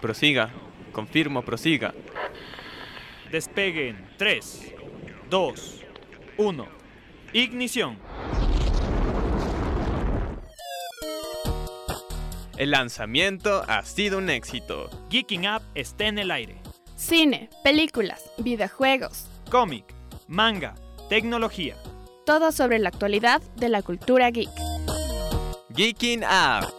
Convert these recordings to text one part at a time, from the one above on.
Prosiga. Confirmo, prosiga. Despeguen 3, 2, 1. Ignición. El lanzamiento ha sido un éxito. Geeking Up está en el aire. Cine, películas, videojuegos. Cómic, manga, tecnología. Todo sobre la actualidad de la cultura geek. Geeking Up.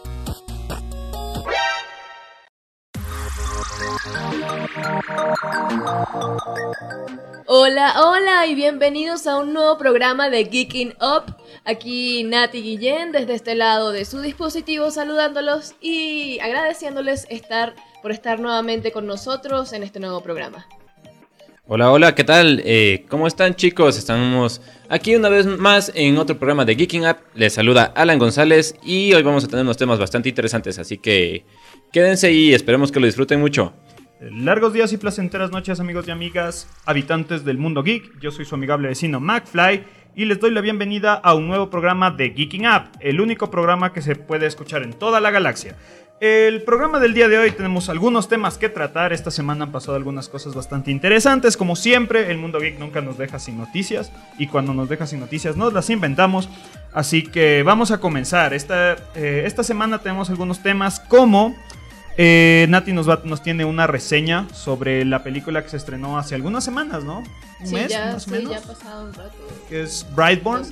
Hola, hola y bienvenidos a un nuevo programa de Geeking Up. Aquí Nati Guillén desde este lado de su dispositivo saludándolos y agradeciéndoles estar por estar nuevamente con nosotros en este nuevo programa. Hola, hola, ¿qué tal? Eh, ¿Cómo están chicos? Estamos aquí una vez más en otro programa de Geeking Up. Les saluda Alan González y hoy vamos a tener unos temas bastante interesantes, así que quédense y esperemos que lo disfruten mucho. Largos días y placenteras noches amigos y amigas, habitantes del mundo geek. Yo soy su amigable vecino McFly y les doy la bienvenida a un nuevo programa de Geeking Up, el único programa que se puede escuchar en toda la galaxia. El programa del día de hoy tenemos algunos temas que tratar. Esta semana han pasado algunas cosas bastante interesantes. Como siempre, el mundo geek nunca nos deja sin noticias. Y cuando nos deja sin noticias, nos las inventamos. Así que vamos a comenzar. Esta, eh, esta semana tenemos algunos temas como eh, Nati nos, va, nos tiene una reseña sobre la película que se estrenó hace algunas semanas, ¿no? Un Sí, mes, ya, más o sí, menos. ya ha pasado un rato. Que es Brightborn.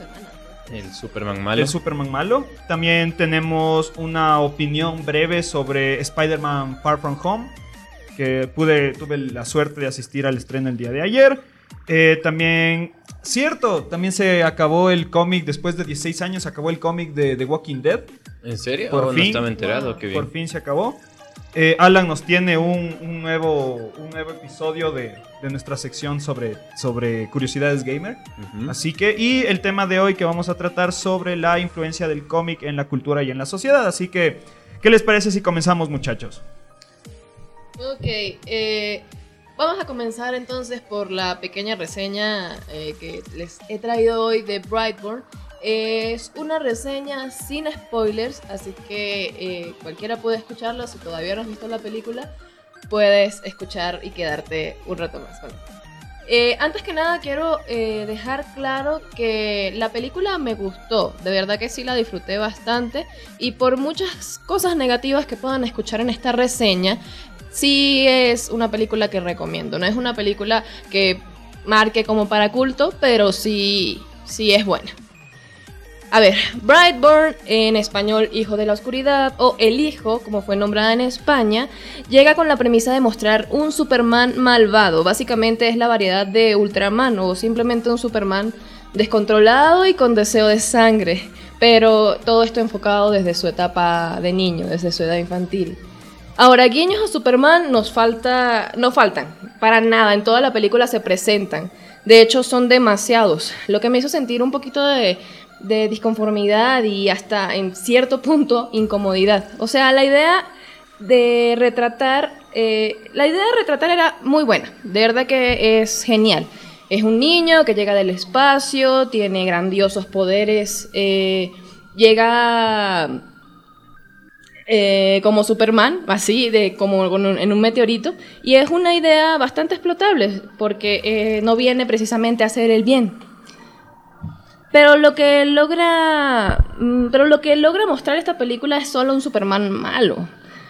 El Superman malo. el Superman malo. También tenemos una opinión breve sobre Spider-Man Far From Home, que pude, tuve la suerte de asistir al estreno el día de ayer. Eh, también, cierto, también se acabó el cómic, después de 16 años, se acabó el cómic de The Walking Dead. ¿En serio? Por Oh, fin. No estaba enterado, Wow. qué bien. Por fin se acabó. Eh, Alan nos tiene un, un nuevo, un nuevo episodio de, de nuestra sección sobre, sobre curiosidades gamer. Así que, y el tema de hoy que vamos a tratar sobre la influencia del cómic en la cultura y en la sociedad. Así que, ¿qué les parece si comenzamos, muchachos? Ok, eh, vamos a comenzar entonces por la pequeña reseña eh, que les he traído hoy de Brightburn. Es una reseña sin spoilers, así que eh, cualquiera puede escucharla. Si todavía no has visto la película, puedes escuchar y quedarte un rato más. Eh, antes que nada quiero eh, dejar claro que la película me gustó, de verdad que sí la disfruté bastante y por muchas cosas negativas que puedan escuchar en esta reseña, sí es una película que recomiendo. No es una película que marque como para culto, pero sí, sí es buena. A ver, Brightburn, en español Hijo de la Oscuridad, o El Hijo, como fue nombrada en España, llega con la premisa de mostrar un Superman malvado. Básicamente es la variedad de Ultraman, o simplemente un Superman descontrolado y con deseo de sangre. Pero todo esto enfocado desde su etapa de niño, desde su edad infantil. Ahora, guiños a Superman nos falta, no faltan, para nada, en toda la película se presentan. De hecho, son demasiados, lo que me hizo sentir un poquito de, de disconformidad y hasta en cierto punto incomodidad. O sea, la idea de retratar, eh, la idea de retratar era muy buena, de verdad que es genial. Es un niño que llega del espacio, tiene grandiosos poderes, eh, llega eh, como Superman, así, de, como en un meteorito, y es una idea bastante explotable, porque no viene precisamente a hacer el bien. Pero lo que logra. mm, Pero lo que logra mostrar esta película es solo un Superman malo.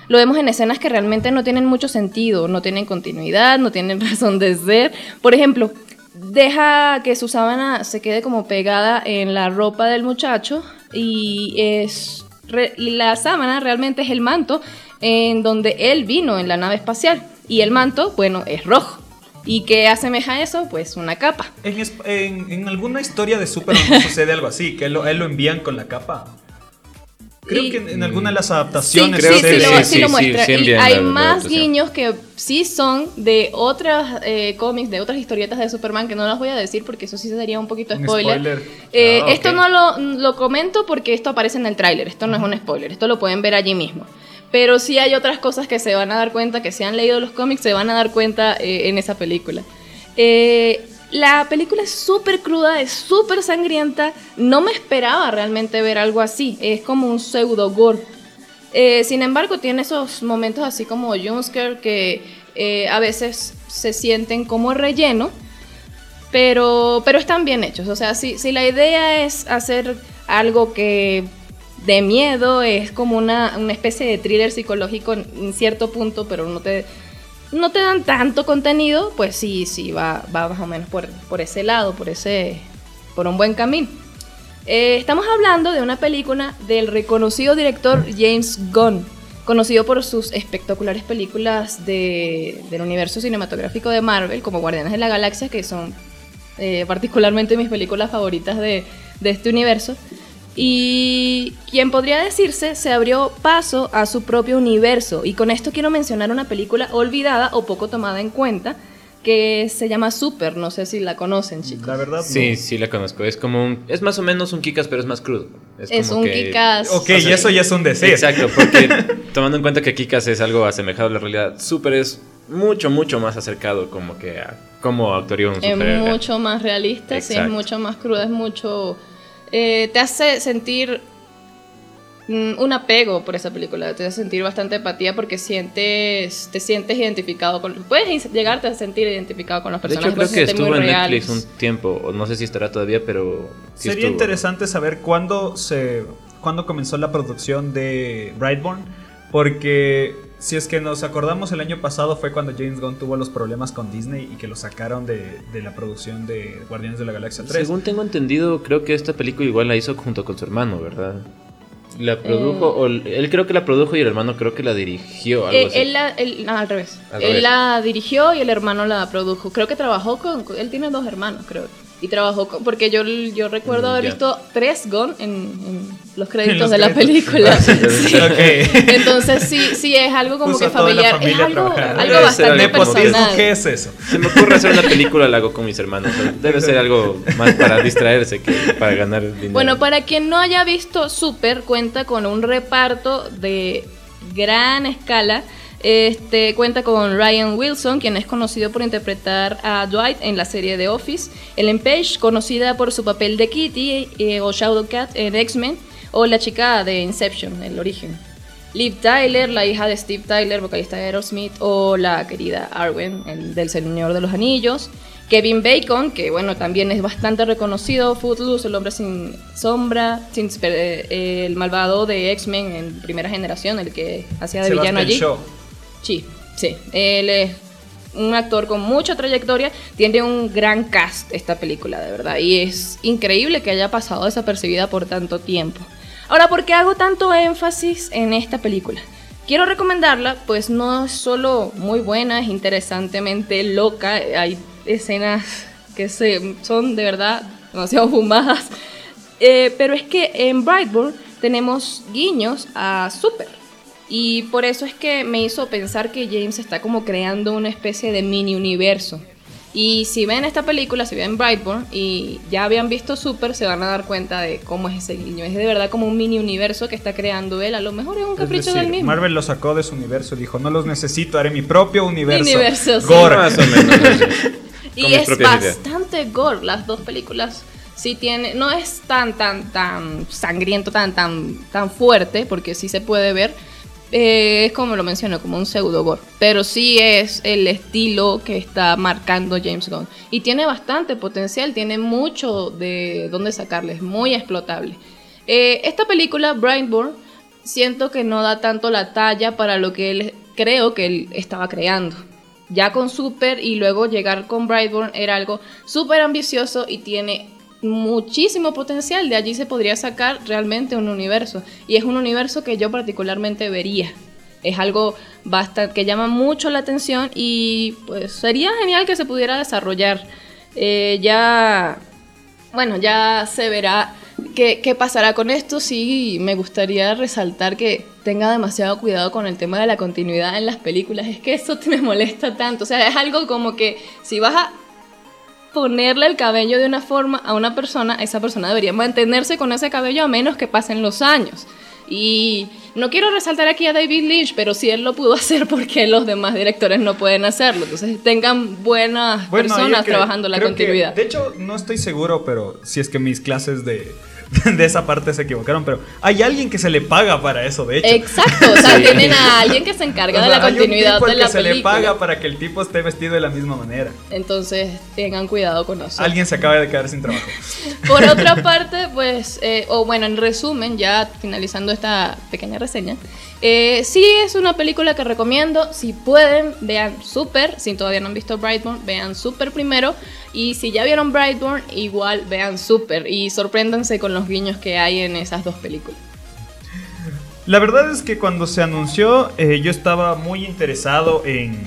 Lo vemos en escenas que realmente no tienen mucho sentido, no tienen continuidad, no tienen razón de ser. Por ejemplo, deja que su sábana se quede como pegada en la ropa del muchacho y es y la sábana realmente es el manto en donde él vino en la nave espacial y el manto, bueno, es rojo. ¿Y qué asemeja eso? Pues una capa. En, en- en alguna historia de Superman sucede algo así, que lo- él lo envían con la capa. Creo Y- que en, en alguna de las adaptaciones creo sí, que sí, sucede. lo, sí, sí sí, lo sí, muestra. sí y hay más guiños que sí son de otras eh, cómics, de otras historietas de Superman que no las voy a decir porque eso sí sería un poquito Un spoiler. spoiler. Eh, Ah, ok. Esto no lo, lo comento porque esto aparece en el tráiler, esto no es un spoiler, esto lo pueden ver allí mismo. Pero sí hay otras cosas que se van a dar cuenta, que si han leído los cómics se van a dar cuenta eh, en esa película. Eh, la película es súper cruda, es súper sangrienta. No me esperaba realmente ver algo así. Es como un pseudo gore. Eh, sin embargo, tiene esos momentos así como Junsker que a veces se sienten como relleno, pero, pero están bien hechos. O sea, si, si la idea es hacer algo que de miedo, es como una, una especie de thriller psicológico en, cierto punto, pero no te, no te dan tanto contenido, pues sí, sí, va, va más o menos por, por ese lado, por, ese, por un buen camino. Eh, estamos hablando de una película del reconocido director James Gunn, conocido por sus espectaculares películas de- del universo cinematográfico de Marvel, como Guardianes de la Galaxia, que son eh, particularmente mis películas favoritas de, de este universo. Y quien podría decirse se abrió paso a su propio universo. Y con esto quiero mencionar una película olvidada o poco tomada en cuenta que se llama Super. No sé si la conocen, chicos. La verdad, Sí, no. sí la conozco. Es como un... Es más o menos un Kikas, pero es más crudo. Es como un que- Kikas. Ok, y eso ya es un decir. Exacto, porque tomando en cuenta que Kikas es algo asemejado a la realidad, Super es mucho, mucho más acercado como que a cómo actuaría un Es mucho más realista, sí, es mucho más cruda, es mucho... eh, te hace sentir mm, un apego por esa película, te hace sentir bastante empatía porque sientes, te sientes identificado con... Puedes llegarte a sentir identificado con los De personajes. hecho, creo que estuvo muy en Netflix un tiempo, o no sé si estará todavía, pero... sí Sería estuvo. interesante saber cuándo se cuándo comenzó la producción de Brightburn, porque si es que nos acordamos el año pasado fue cuando James Gunn tuvo los problemas con Disney y que lo sacaron de, de la producción de Guardianes de la Galaxia 3. Según tengo entendido, creo que esta película igual la hizo junto con su hermano, ¿verdad? La produjo, Eh. o él creo que la produjo y el hermano creo que la dirigió, algo Eh, así. él la- él- no, al revés. Al él revés. la dirigió y el hermano la produjo. Creo que trabajó con. Él tiene dos hermanos, creo. Y trabajó con. Porque yo, yo recuerdo Mm, haber visto tres Gon en, en los créditos los de la película. Ah, sí, Sí. Ok. Entonces sí, sí es algo como Puso que familiar. Es algo, algo bastante personal. ¿qué es eso? Se me ocurre hacer una película, la hago con mis hermanos. Debe ser algo más para distraerse que para ganar dinero. Bueno, para quien no haya visto Super, cuenta con un reparto de gran escala. Este cuenta con Ryan Wilson, quien es conocido por interpretar a Dwight en la serie The Office, Ellen Page, conocida por su papel de Kitty eh, o Shadowcat en X-Men, o la chica de Inception, el origen. Liv Tyler, la hija de Steve Tyler, vocalista de Aerosmith, o la querida Arwen, el del Señor de los Anillos. Kevin Bacon, que bueno, también es bastante reconocido, Footloose, el hombre sin sombra, sin, eh, el malvado de X-Men en primera generación, el que hacía de villano allí. Shaw. Sí, sí. Él es un actor con mucha trayectoria. Tiene un gran cast esta película, de verdad. Y es increíble que haya pasado desapercibida por tanto tiempo. Ahora, ¿por qué hago tanto énfasis en esta película? Quiero recomendarla, pues no es solo muy buena, es interesantemente loca. Hay escenas que se, son de verdad demasiado fumadas. Eh, pero es que en Brightburn tenemos guiños a Super. Y por eso es que me hizo pensar que James está como creando una especie de mini universo. Y si ven esta película, si ven Brightburn y ya habían visto Super, se van a dar cuenta de cómo es ese guiño. Es de verdad como un mini universo que está creando él. A lo mejor es un Es capricho decir, del mismo. Marvel lo sacó de su universo y dijo, no los necesito, haré mi propio universo. Universo, sí. Gore. Más o menos. Y es propias ideas. bastante gore. Las dos películas sí tiene, no es tan tan tan sangriento, tan tan tan fuerte, porque sí se puede ver. Eh, es como lo menciono, como un pseudo gore. Pero sí es el estilo que está marcando James Gunn. Y tiene bastante potencial, tiene mucho de dónde sacarle, es muy explotable. Eh, esta película, Brightburn, siento que no da tanto la talla para lo que él creo que él estaba creando. Ya con Super y luego llegar con Brightburn era algo súper ambicioso y tiene muchísimo potencial. De allí se podría sacar realmente un universo. Y es un universo que yo particularmente vería. Es algo bastante que llama mucho la atención y pues sería genial que se pudiera desarrollar. Eh, ya, bueno, ya se verá qué, qué pasará con esto. Sí, me gustaría resaltar que tenga demasiado cuidado con el tema de la continuidad en las películas. Es que eso te me molesta tanto. O sea, es algo como que si vas a ponerle el cabello de una forma a una persona, esa persona debería mantenerse con ese cabello a menos que pasen los años. Y no quiero resaltar aquí a David Lynch, pero si él lo pudo hacer, porque los demás directores no pueden hacerlo? Entonces tengan buenas Bueno, personas creo- trabajando la que- continuidad. de hecho, no estoy seguro, pero si es que mis clases de, de esa parte se equivocaron, pero hay alguien que se le paga para eso, de hecho. Exacto, o sea, tienen a alguien que se encarga O de sea, la hay un continuidad tipo de la que se le película. paga para que el tipo esté vestido de la misma manera. Entonces, tengan cuidado con eso. Alguien se acaba de quedar sin trabajo. Por otra parte, pues, eh, o bueno, en resumen, ya finalizando esta pequeña reseña, eh, sí es una película que recomiendo. Si pueden, vean Super. Si todavía no han visto Brightburn, vean Super primero. Y si ya vieron Brightburn, igual vean Super. Y sorpréndanse con los guiños que hay en esas dos películas. La verdad es que cuando se anunció, eh, yo estaba muy interesado en,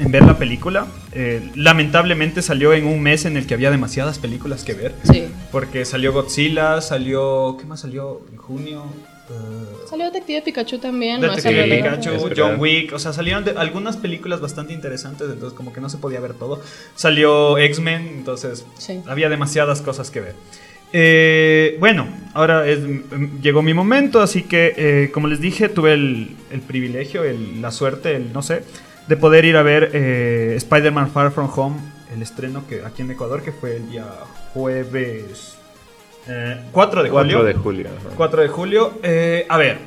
en ver la película. Eh, lamentablemente salió en un mes en el que había demasiadas películas que ver. Sí. Porque salió Godzilla, salió. ¿Qué más salió? En junio. Eh, Salió Detective Pikachu también. no Detective el Pikachu. John Wick, o sea, salieron de- algunas películas bastante interesantes, entonces como que no se podía ver todo. Salió X-Men, entonces Sí. había demasiadas cosas que ver. Eh, bueno, ahora es- mm, llegó mi momento, así que eh, como les dije, tuve el, el privilegio, el- la suerte, el no sé, de poder ir a ver eh, Spider-Man Far From Home, el estreno que aquí en Ecuador, que fue el día jueves eh, 4 de julio. 4 de julio. ajá. 4 de julio. Eh, a ver,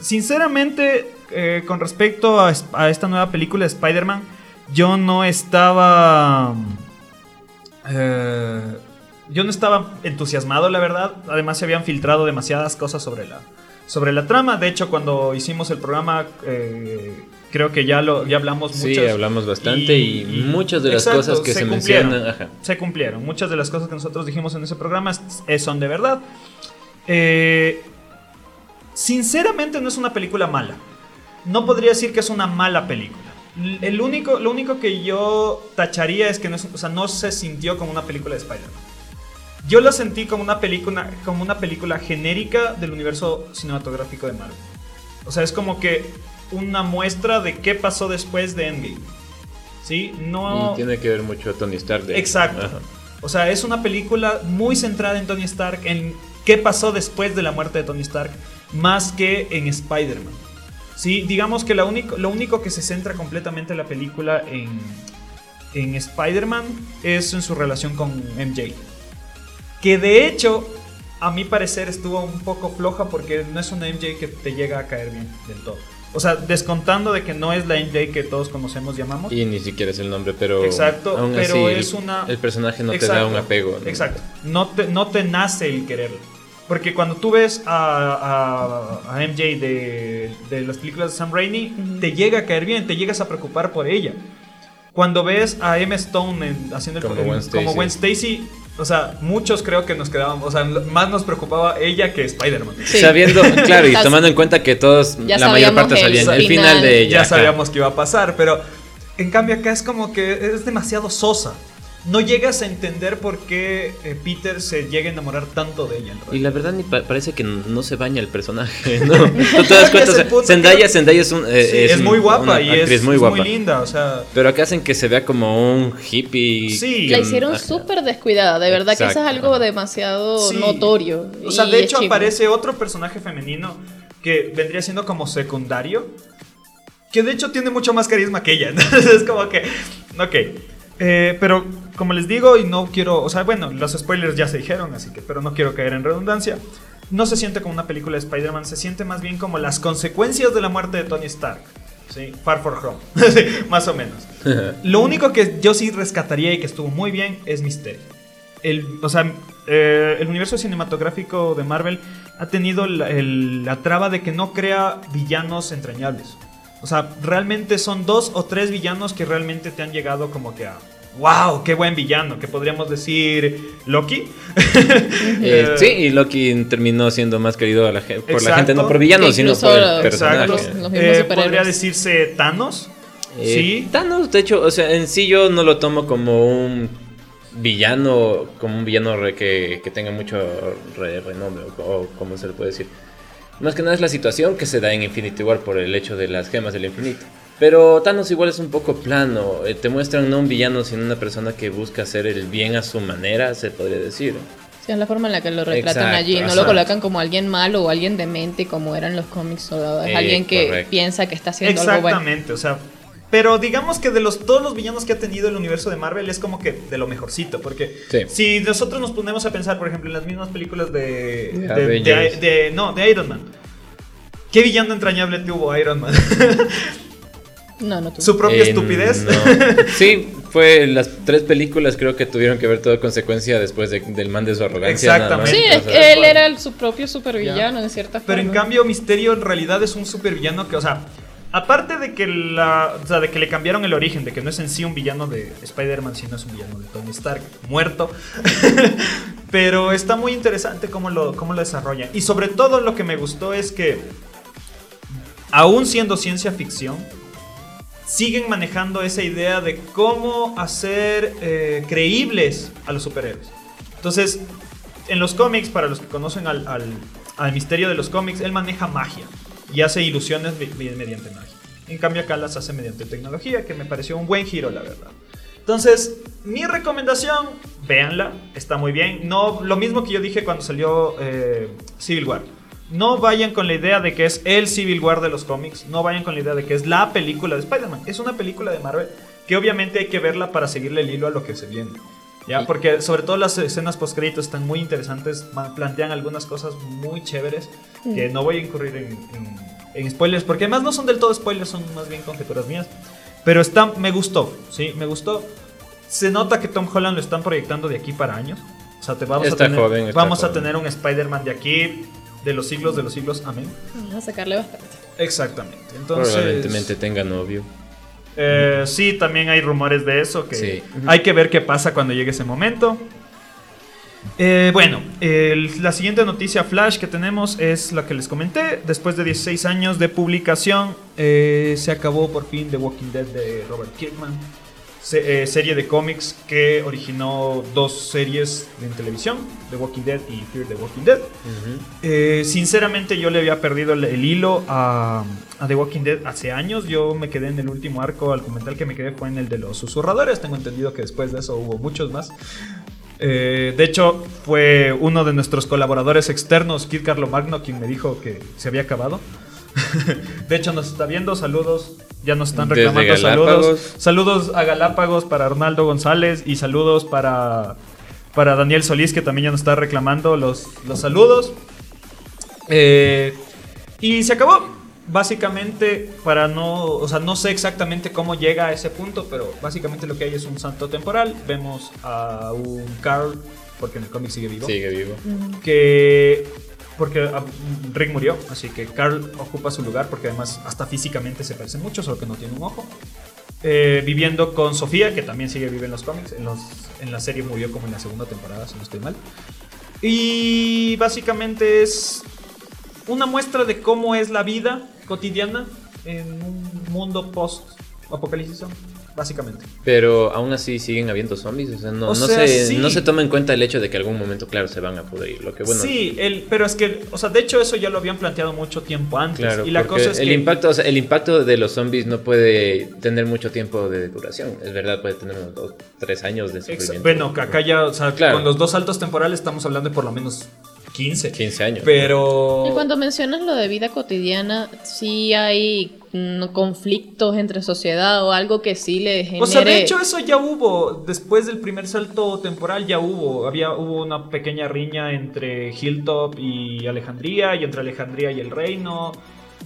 sinceramente, eh, con respecto a, es- a esta nueva película de Spider-Man, yo no estaba... eh, yo no estaba entusiasmado, la verdad. Además, se habían filtrado demasiadas cosas sobre la, sobre la trama. De hecho, cuando hicimos el programa, eh, creo que ya, lo, ya hablamos Sí, muchas- hablamos bastante y, muchas de las Exacto, cosas que se, mencionan. Ajá. Se cumplieron. Muchas de las cosas que nosotros dijimos en ese programa son de verdad. Eh, sinceramente no es una película mala. No podría decir que es una mala película. El único, lo único que yo tacharía es que no, es- o sea, no se sintió como una película de Spider-Man. Yo la sentí como una película, como una película genérica del universo cinematográfico de Marvel. O sea, es como que una muestra de qué pasó después de Endgame. ¿Sí? No... Y tiene que ver mucho Tony Stark. de- Exacto. Ajá. O sea, es una película muy centrada en Tony Stark, en qué pasó después de la muerte de Tony Stark, más que en Spider-Man. Sí, digamos que la único, lo único que se centra completamente la película en, en Spider-Man es en su relación con MJ. Que de hecho, a mi parecer, estuvo un poco floja porque no es una MJ que te llega a caer bien del todo. O sea, descontando de que no es la MJ que todos conocemos, llamamos. Y ni siquiera es el nombre, pero. Exacto, aún pero así, es una- El personaje no te da un apego. ¿no? Exacto. No te, no te nace el quererlo. Porque cuando tú ves a, a- a MJ de, de las películas de Sam Raimi, te llega a caer bien, te llegas a preocupar por ella. Cuando ves a Emma Stone en- haciendo el- Como el- Gwen como Stacy. Gwen Stacy, o sea, muchos creo que nos quedábamos, o sea, más nos preocupaba ella que Spider-Man. Sí. Sabiendo, claro, y tomando en cuenta que todos, Ya la mayor sabíamos parte el salían el final final. de ella. ya sabíamos que iba a pasar, pero en cambio acá es como que es demasiado sosa. No llegas a entender por qué eh, Peter se llega a enamorar tanto de ella. Y la verdad ni pa- parece que no se baña el personaje, ¿no? Tú te das cuenta, o sea, Zendaya, Zendaya es, un, eh, Sí, es es, muy guapa y es, muy es guapa. linda, o sea, Pero acá hacen que se vea como un hippie. Sí. que- La hicieron ajá. súper descuidada, de verdad que eso es algo demasiado Sí. notorio. O sea, y de hecho aparece otro personaje femenino que vendría siendo como secundario. Que de hecho tiene mucho más carisma que ella. Entonces es como que. Ok. Eh, pero como les digo, y no quiero. O sea, bueno, los spoilers ya se dijeron, así que. Pero no quiero caer en redundancia. No se siente como una película de Spider-Man, se siente más bien como las consecuencias de la muerte de Tony Stark. ¿sí? Far For Home. Sí, más o menos. Lo único que yo sí rescataría y que estuvo muy bien es Misterio. El, o sea, eh, el universo cinematográfico de Marvel ha tenido la, el- la traba de que no crea villanos entrañables. O sea, realmente son dos o tres villanos que realmente te han llegado como que a... ¡Wow! ¡Qué buen villano! Que podríamos decir Loki. Eh, sí, y Loki terminó siendo más querido a la por la gente, no por villanos, sino por el los- personaje. los- Eh, podría decirse Thanos. Eh, sí. Thanos, de hecho, o sea, en sí yo no lo tomo como un villano, como un villano re- que, que tenga mucho re- renombre, o, o como se le puede decir. Más que nada es la situación que se da en Infinity War por el hecho de las gemas del infinito. Pero Thanos igual es un poco plano, eh, te muestran no un villano, sino una persona que busca hacer el bien a su manera, se podría decir. Sí, es la forma en la que lo retratan Exacto, allí. No ajá. lo colocan como alguien malo o alguien demente como eran los cómics. o Es Eh, alguien que correcto. piensa que está haciendo algo bueno. Exactamente, o sea, Pero digamos que de los, todos los villanos que ha tenido el universo de Marvel es como que de lo mejorcito. Porque Sí. si nosotros nos ponemos a pensar, por ejemplo, en las mismas películas de. De de- de- no, de Iron Man. ¿Qué villano entrañable tuvo Iron Man? No, no tú. Su propia Eh, estupidez. no. Sí, fue las tres películas creo que tuvieron que ver todo consecuencia después de- del man de su arrogancia. Exactamente. Sí, O sea, él era el- su propio supervillano en cierta Pero en forma. cambio, Misterio en realidad es un supervillano que, o sea, aparte de que la, o sea, de que le cambiaron el origen, de que no es en sí un villano de Spider-Man, sino es un villano de Tony Stark muerto. pero está muy interesante cómo lo, cómo lo desarrollan. Y sobre todo lo que me gustó es que, aún siendo ciencia ficción, siguen manejando esa idea de cómo hacer eh, creíbles a los superhéroes. Entonces, en los cómics, para los que conocen al, al- misterio de los cómics, él maneja magia y hace ilusiones me- me- mediante magia. En cambio, acá las hace mediante tecnología, que me pareció un buen giro, la verdad. Entonces, mi recomendación, véanla, está muy bien. No, lo mismo que yo dije cuando salió eh, Civil War. No vayan con la idea de que es el Civil War de los cómics. No vayan con la idea de que es la película de Spider-Man. Es una película de Marvel que obviamente hay que verla para seguirle el hilo a lo que se viene. ¿Ya? Porque sobre todo las escenas post están muy interesantes, plantean algunas cosas muy chéveres que no voy a incurrir en, en- en spoilers, porque además no son del todo spoilers, son más bien conjeturas mías. Pero está, me gustó, sí, me gustó. Se nota que Tom Holland lo están proyectando de aquí para años. O sea, te vamos, Está a, tener, joven, está vamos a tener un Spider-Man de aquí, de los siglos de los siglos, amén. Vamos a sacarle bastante. Exactamente. Entonces, Probablemente tenga novio. eh, sí, también hay rumores de eso que Sí. hay que ver qué pasa cuando llegue ese momento. Eh, bueno, el- la siguiente noticia flash que tenemos es la que les comenté. Después de 16 años de publicación, eh, se acabó por fin The Walking Dead de Robert Kirkman. Se- eh, serie de cómics que originó dos series en televisión, The Walking Dead y Fear the Walking Dead. Eh, sinceramente yo le había perdido el, el hilo a, a The Walking Dead hace años. Yo me quedé en el último arco, al documental que me quedé fue en el de los susurradores. Tengo entendido que después de eso hubo muchos más. Eh, de hecho, fue uno de nuestros colaboradores externos, Kid Carlo Magno, quien me dijo que se había acabado. de hecho, nos está viendo. Saludos. Ya nos están reclamando saludos. Saludos a Galápagos para Arnaldo González y saludos para, para Daniel Solís, que también ya nos está reclamando los, los saludos. Eh, y se acabó. Básicamente, para no. O sea, no sé exactamente cómo llega a ese punto, pero básicamente lo que hay es un salto temporal. Vemos a un Carl, porque en el cómic sigue vivo. Sigue vivo. Que. Porque ah, Rick murió, así que Carl ocupa su lugar, porque además hasta físicamente se parece mucho, solo que no tiene un ojo. Eh, viviendo con Sofía, que también sigue vivo en los cómics. En, en la serie murió como en la segunda temporada, si no estoy mal. Y básicamente es una muestra de cómo es la vida cotidiana en un mundo post-apocalipsis, básicamente. Pero aún así siguen habiendo zombies. O sea, no, O no sea, se, sí. no se toma en cuenta el hecho de que algún momento, claro, se van a pudrir. Lo que bueno. sí, el, pero es que, o sea, de hecho eso ya lo habían planteado mucho tiempo antes. Claro, y la cosa es el que... impacto, o sea, el impacto de los zombies no puede tener mucho tiempo de duración. Es verdad, puede tener unos dos, tres años de sufrimiento. Bueno, que acá ya, o sea, Claro. con los dos saltos temporales estamos hablando de por lo menos 15. 15 años. Pero... Y cuando mencionas lo de vida cotidiana, sí hay mm, conflictos entre sociedad o algo que sí le genere... O sea, de hecho eso ya hubo, después del primer salto temporal ya hubo, había hubo una pequeña riña entre Hilltop y Alejandría y entre Alejandría y el reino.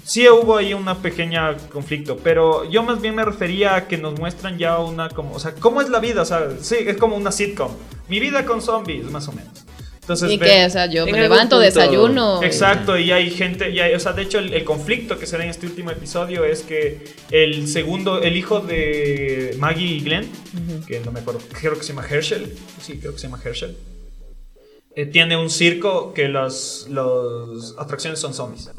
Sí hubo ahí una pequeña conflicto, pero yo más bien me refería a que nos muestran ya una como, o sea, cómo es la vida, o sea, sí, es como una sitcom. Mi vida con zombies, más o menos. Entonces, y ve- que, o sea, yo en me levanto, punto- desayuno. Exacto, y hay gente, y hay- o sea, de hecho el, el conflicto que se da en este último episodio es que el segundo, el hijo de Maggie y Glenn, que no me acuerdo, creo que se llama Herschel, sí, creo que se llama Herschel, eh, tiene un circo que las los atracciones son zombies.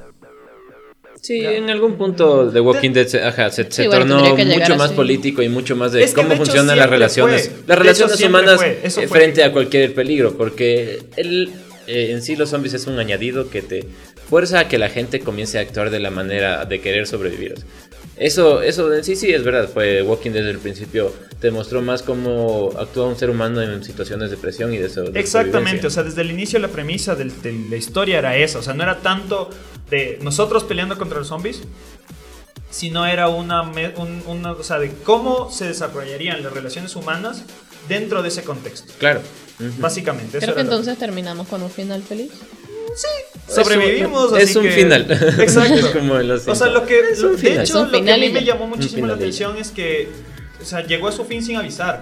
Sí, en algún punto The Walking Dead se, ajá, se, se Sí, bueno, tornó mucho más político y mucho más de Es que cómo de funcionan las relaciones. fue. De Las relaciones humanas. Eso eh, frente a cualquier peligro, porque el, eh, en sí los zombies es un añadido que te fuerza a que la gente comience a actuar de la manera de querer sobrevivir. Eso, eso en sí sí es verdad, fue Walking Dead desde el principio te mostró más cómo actúa un ser humano en situaciones de presión y de, so- de Exactamente, o sea, desde el inicio la premisa del- de la historia era esa, o sea, no era tanto de nosotros peleando contra los zombies, sino era una, un- una- o sea, de cómo se desarrollarían las relaciones humanas dentro de ese contexto. Claro. Básicamente, eso Creo que era lo- entonces terminamos con un final feliz. sobrevivimos. Es así un que- final. Exacto. Es como o sea, lo que, Es un lo- de final. hecho, Es un lo que a final mí me llamó muchísimo final la atención es que, o sea, llegó a su fin sin avisar.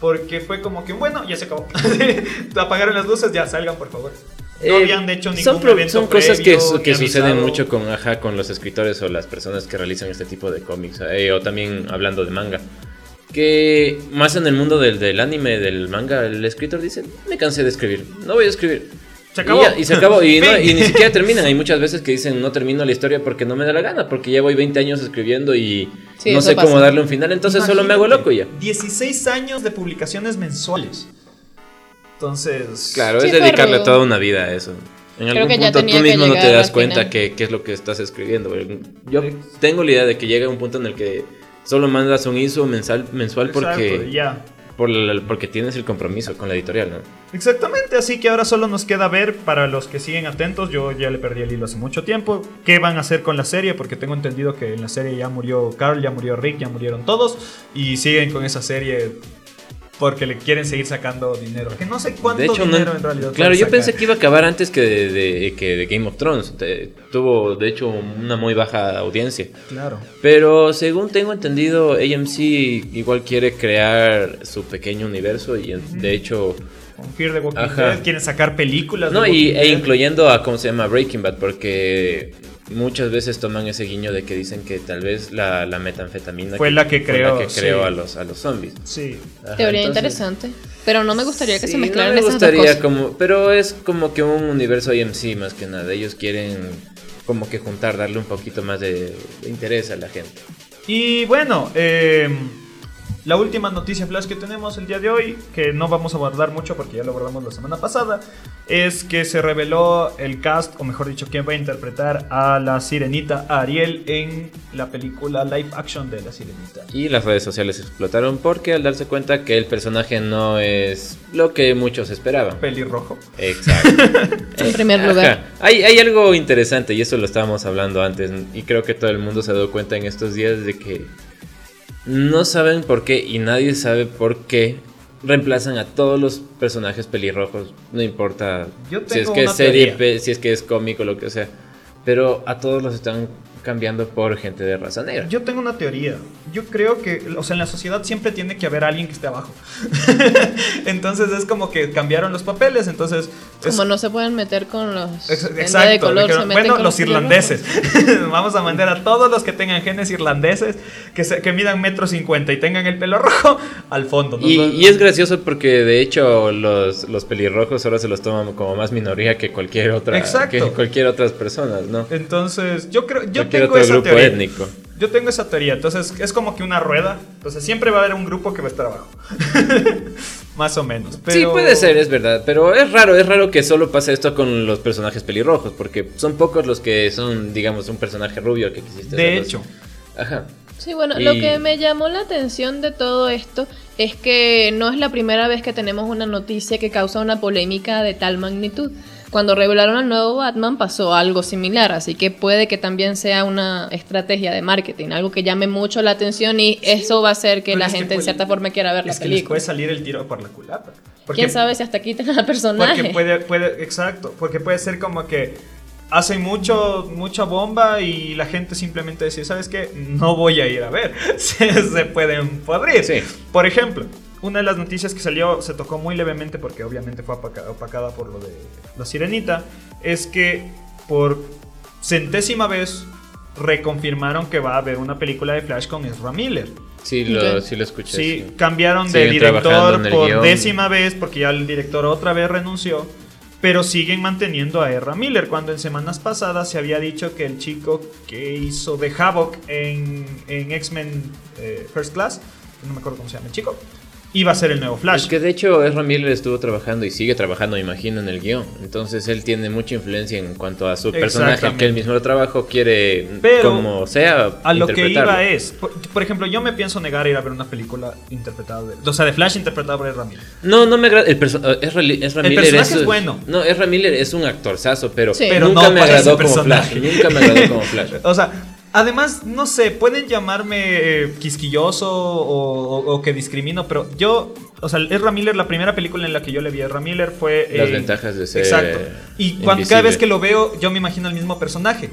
Porque fue como que, bueno, ya se acabó. Apagaron las luces, ya salgan, por favor. No Eh, habían hecho ningún son, pro- evento son cosas que, previo, su- que ni suceden mucho con ajá, con los escritores o las personas que realizan este tipo de cómics eh, o también hablando de manga que más en el mundo del, del anime del manga el escritor dice me cansé de escribir no voy a escribir Se acabó. y, ya, y se acabó y, no- y ni siquiera terminan hay muchas veces que dicen no termino la historia porque no me da la gana porque ya voy 20 años escribiendo y Sí, no sé cómo pasa. darle un final entonces solo me hago Imagínate, loco ya 16 años de publicaciones mensuales. Entonces. Claro, Sí, es dedicarle rudo. toda una vida a eso. En Creo algún punto tú mismo no te das cuenta final. que, qué es lo que estás escribiendo. Yo tengo la idea de que llega un punto en el que solo mandas un ISO mensual, mensual Exacto, porque, ya. por la- porque tienes el compromiso con la editorial, ¿no? Exactamente, así que ahora solo nos queda ver para los que siguen atentos, yo ya le perdí el hilo hace mucho tiempo, qué van a hacer con la serie, porque tengo entendido que en la serie ya murió Carl, ya murió Rick, ya murieron todos, y siguen con esa serie porque le quieren seguir sacando dinero, que no sé cuánto De hecho, no- dinero en realidad. claro, yo pensé que iba a acabar antes que de, de- que de Game of Thrones. Te- tuvo, de hecho, una muy baja audiencia. Claro. Pero según tengo entendido, AMC igual quiere crear su pequeño universo y de hecho... Con Fear the Walking Ajá. Dead quieren sacar películas. No, de y, e incluyendo a cómo se llama Breaking Bad, porque muchas veces toman ese guiño de que dicen que tal vez la, la metanfetamina Fue la que creó, que creó sí. a los a los zombies. Sí. Ajá, Teoría entonces- interesante. Pero no me gustaría que Sí, se mezclaran no me esas gustaría dos cosas. como, pero es como que un universo AMC más que nada. Ellos quieren como que juntar, darle un poquito más de, de interés a la gente. Y bueno, eh, la última noticia flash que tenemos el día de hoy, que no vamos a abordar mucho porque ya lo abordamos la semana pasada, es que se reveló el cast, o mejor dicho, quién va a interpretar a la sirenita Ariel en la película live action de la sirenita. Y las redes sociales explotaron porque al darse cuenta que el personaje no es lo que muchos esperaban. Pelirrojo. Exacto. En primer lugar. Hay, hay algo interesante y eso lo estábamos hablando antes y creo que todo el mundo se ha dado cuenta en estos días de que no saben por qué y nadie sabe por qué reemplazan a todos los personajes pelirrojos, no importa Yo si es que es serie, teoría. si es que es cómico, lo que sea, pero a todos los están cambiando por gente de raza negra. Yo tengo una teoría. Yo creo que, o sea, en la sociedad siempre tiene que haber alguien que esté abajo. entonces es como que cambiaron los papeles, entonces... es- Como no se pueden meter con los Exacto. de color, dijeron, se meten bueno, con los irlandeses. Vamos a mandar a todos los que tengan genes irlandeses, que, se- que midan metro cincuenta y tengan el pelo rojo al fondo. Y, y es gracioso porque de hecho los, los pelirrojos ahora se los toman como más minoría que cualquier otra Exacto. que cualquier otras personas, ¿no? Entonces, yo creo, yo cualquier tengo otro esa grupo teoría. étnico. Yo tengo esa teoría. Entonces, es como que una rueda. Entonces, siempre va a haber un grupo que va a estar abajo. Más o menos. Pero... Sí, puede ser, es verdad, pero es raro, es raro que solo pase esto con los personajes pelirrojos, porque son pocos los que son, digamos, un personaje rubio que quisiste De hacerlos. hecho. Ajá. Sí, bueno, Y- lo que me llamó la atención de todo esto es que no es la primera vez que tenemos una noticia que causa una polémica de tal magnitud. Cuando revelaron al nuevo Batman pasó algo similar, así que puede que también sea una estrategia de marketing, algo que llame mucho la atención y eso va a hacer que Pero la es que gente en puede- cierta forma quiera ver la Es que les puede salir el tiro por la culata. Porque- ¿Quién sabe si hasta quiten al personaje? Porque puede, puede, exacto, porque puede ser como que hacen mucho, mucha bomba y la gente simplemente dice, ¿sabes qué? No voy a ir a ver. se, se pueden podrir. Sí. Por ejemplo, una de las noticias que salió, se tocó muy levemente porque obviamente fue opaca- opacada por lo de la sirenita, es que por centésima vez reconfirmaron que va a haber una película de Flash con Ezra Miller. Sí, lo, sí lo escuché. Sí, sí. cambiaron de Siguen director por guion. décima vez porque ya el director otra vez renunció. Pero siguen manteniendo a Ezra Miller cuando en semanas pasadas se había dicho que el chico que hizo de Havoc en, en X-Men eh, First Class, no me acuerdo cómo se llama el chico, iba a ser el nuevo Flash. Es que de hecho Ezra Miller estuvo trabajando y sigue trabajando, me imagino, en el guion. Entonces él tiene mucha influencia en cuanto a su personaje, que él mismo lo trabajó, quiere, Pero como sea, A lo que iba es, por, por ejemplo, yo me pienso negar a ir a ver una película interpretada de, o sea, de Flash interpretada por Ezra Miller. No, no me agrada. El perso- eh, Ezra, Ezra El Miller personaje es bueno. No, Ezra Miller es un actorzazo, pero, Sí. Pero nunca no me agradó como Flash. Nunca me agradó como Flash. O sea, Además, no sé, pueden llamarme eh, quisquilloso o, o- o que discrimino, pero yo, o sea, Ezra Miller, la primera película en la que yo le vi a Ezra Miller fue... Las eh, ventajas de ser Exacto. Y cuando, cada vez que lo veo, yo me imagino al mismo personaje.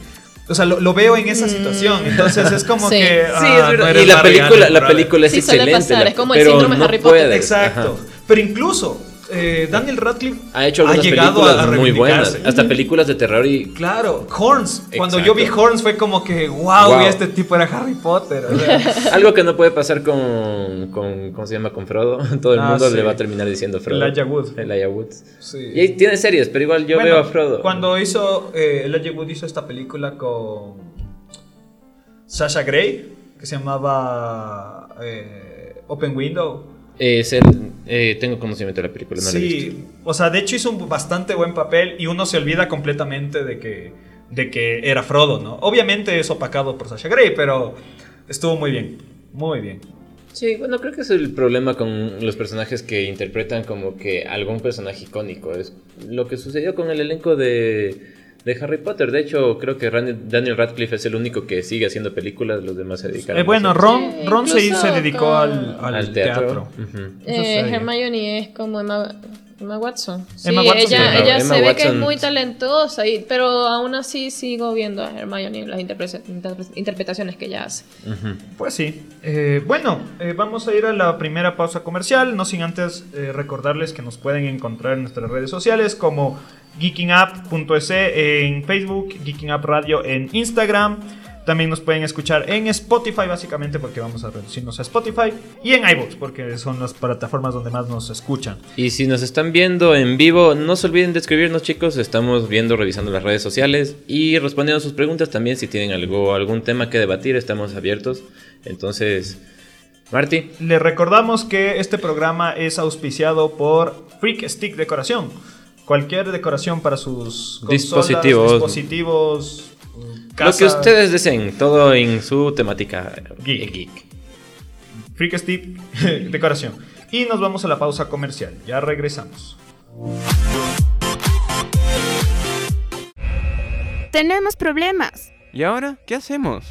O sea, lo, lo veo en esa situación. Entonces es como Sí. que... Sí, ah, es verdad. no eres y la película, la película es Sí, suele excelente. pasar, la- es como el síndrome no Harry Potter. puede. Exacto. Ajá. Pero incluso eh, Daniel Radcliffe Ha hecho algunas llegado películas a- muy buenas. Hasta películas de terror y Claro, Horns. Cuando Exacto. yo vi Horns fue como que, wow, Wow. este tipo era Harry Potter. o sea. Algo que no puede pasar con, con ¿cómo se llama? Con Frodo. Todo el Ah, mundo sí. le va a terminar diciendo Frodo. Elijah Wood. Elijah Wood. Sí. Y tiene series, pero igual yo Bueno, veo a Frodo. Cuando hizo, eh, Elijah Wood hizo esta película con Sasha Grey, que se llamaba eh, Open Window. Eh, ser- eh, tengo conocimiento de la película, no la he visto. sí, o sea, de hecho hizo un bastante buen papel y uno se olvida completamente de que, de que era Frodo, ¿no? Obviamente es opacado por Sasha Grey, pero estuvo muy bien, muy bien. Sí, bueno, creo que es el problema con los personajes que interpretan como que algún personaje icónico. Es lo que sucedió con el elenco de, de Harry Potter. De hecho, creo que Daniel Radcliffe es el único que sigue haciendo películas, los demás se dedicaron Eh, bueno, a hacer- Ron, Sí, Ron se, se dedicó con- al, al al teatro. Eh. Hermione es como Emma, Emma Watson. Sí, Emma Watson, ella, sí, ella Emma se ve que es muy talentosa, y, pero aún así sigo viendo a Hermione en las interpre- interpre- interpretaciones que ella hace. Pues sí. Eh, bueno, eh, vamos a ir a la primera pausa comercial, no sin antes eh, recordarles que nos pueden encontrar en nuestras redes sociales como geekingapp.es en Facebook, Geeking Up Radio en Instagram. También nos pueden escuchar en Spotify, básicamente porque vamos a reducirnos a Spotify. Y en iBooks, porque son las plataformas donde más nos escuchan. Y si nos están viendo en vivo, no se olviden de escribirnos, chicos. Estamos viendo, revisando las redes sociales y respondiendo sus preguntas también. Si tienen algo, algún tema que debatir, estamos abiertos. Entonces, Marty. Les recordamos que este programa es auspiciado por Freak Stick Decoración. Cualquier decoración para sus consolas, Dispositivos. dispositivos, Lo que ustedes deseen, todo en su temática Geek. geek. Freak Stick Decoración. Y nos vamos a la pausa comercial. Ya regresamos. Tenemos problemas. ¿Y ahora qué hacemos?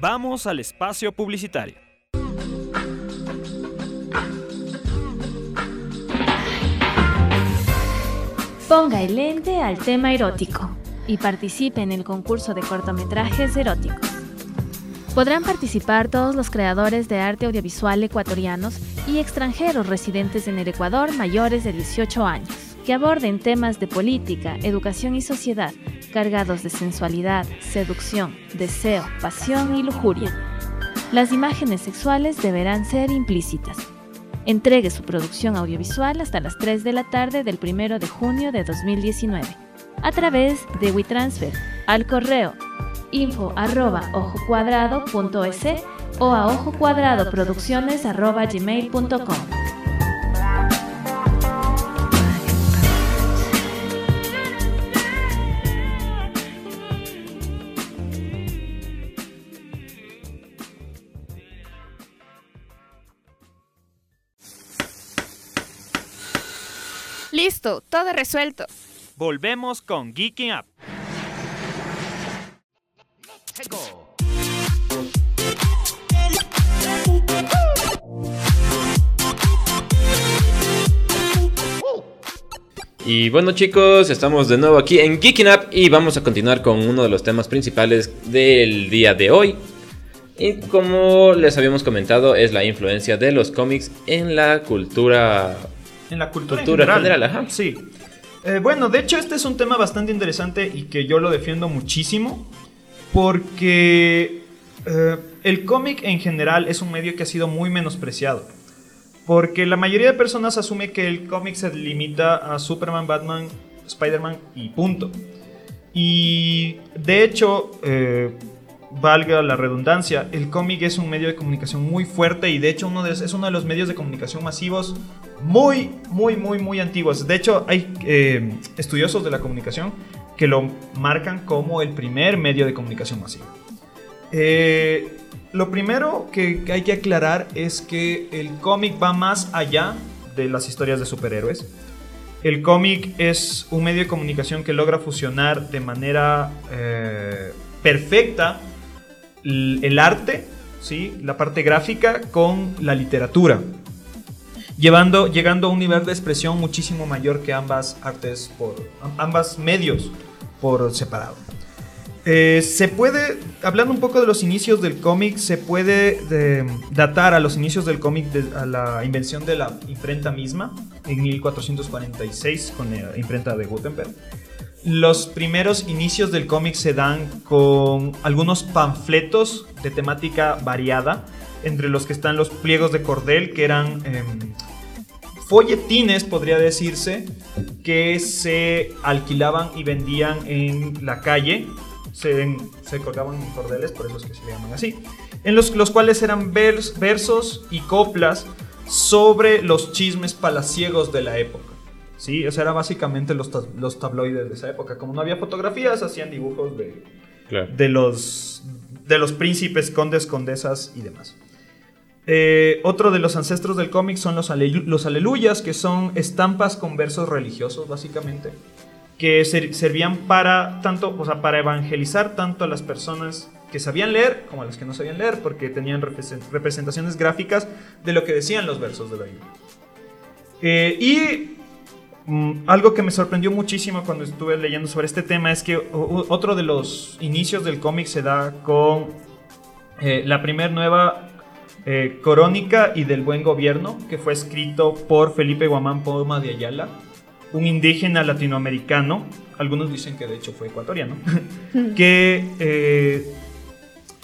Vamos al espacio publicitario. Ponga el lente al tema erótico y participe en el concurso de cortometrajes eróticos. Podrán participar todos los creadores de arte audiovisual ecuatorianos y extranjeros residentes en el Ecuador mayores de 18 años, que aborden temas de política, educación y sociedad, cargados de sensualidad, seducción, deseo, pasión y lujuria. Las imágenes sexuales deberán ser implícitas. Entregue su producción audiovisual hasta las 3 de la tarde del 1 de junio de 2019 a través de WeTransfer al correo info arroba ojocuadrado.es o a ojocuadradoproducciones arroba gmail.com. Listo, todo resuelto. Volvemos con Geeking Up. Y bueno chicos, estamos de nuevo aquí en Geeking Up y vamos a continuar con uno de los temas principales del día de hoy. Y como les habíamos comentado, es la influencia de los cómics en la cultura En la cultura, Cultura en general. general, ajá. Sí. Eh, bueno, de hecho este es un tema bastante interesante y que yo lo defiendo muchísimo porque eh, el cómic en general es un medio que ha sido muy menospreciado. Porque la mayoría de personas asume que el cómic se limita a Superman, Batman, Spider-Man y punto. Y de hecho, eh, valga la redundancia, el cómic es un medio de comunicación muy fuerte y de hecho uno es uno de los medios de comunicación masivos muy, muy, muy, muy antiguos. De hecho, hay eh, estudiosos de la comunicación que lo marcan como el primer medio de comunicación masivo. Eh, lo primero que hay que aclarar es que el cómic va más allá de las historias de superhéroes. El cómic es un medio de comunicación que logra fusionar de manera eh, perfecta el arte, ¿sí? la parte gráfica con la literatura, llevando, llegando a un nivel de expresión muchísimo mayor que ambas artes por am- ambas medios por separado. Eh, se puede, hablando un poco de los inicios del cómic, se puede de- datar a los inicios del cómic de- a la invención de la imprenta misma en 1446 con la imprenta de Gutenberg. Los primeros inicios del cómic se dan con algunos panfletos de temática variada, entre los que están los pliegos de cordel, que eran em, folletines, podría decirse, que se alquilaban y vendían en la calle. Se, colgaban en cordeles, por eso es que se llaman así. En los, cuales eran vers- versos y coplas sobre los chismes palaciegos de la época. Sí, o sea, era básicamente los, ta- los tabloides de esa época. Como no había fotografías, hacían dibujos de, Claro. de los, de los príncipes, condes, condesas y demás. Eh, otro de los ancestros del cómic son los, alelu- los aleluyas, que son estampas con versos religiosos, básicamente, que ser- servían para tanto, o sea, para evangelizar tanto a las personas que sabían leer como a las que no sabían leer, porque tenían represen- representaciones gráficas de lo que decían los versos de la Biblia. Eh, y Mm, algo que me sorprendió muchísimo cuando estuve leyendo sobre este tema es que otro de los inicios del cómic se da con eh, la primer nueva eh, Crónica y del Buen Gobierno, que fue escrito por Felipe Guamán Poma de Ayala, un indígena latinoamericano, algunos dicen que de hecho fue ecuatoriano, que eh,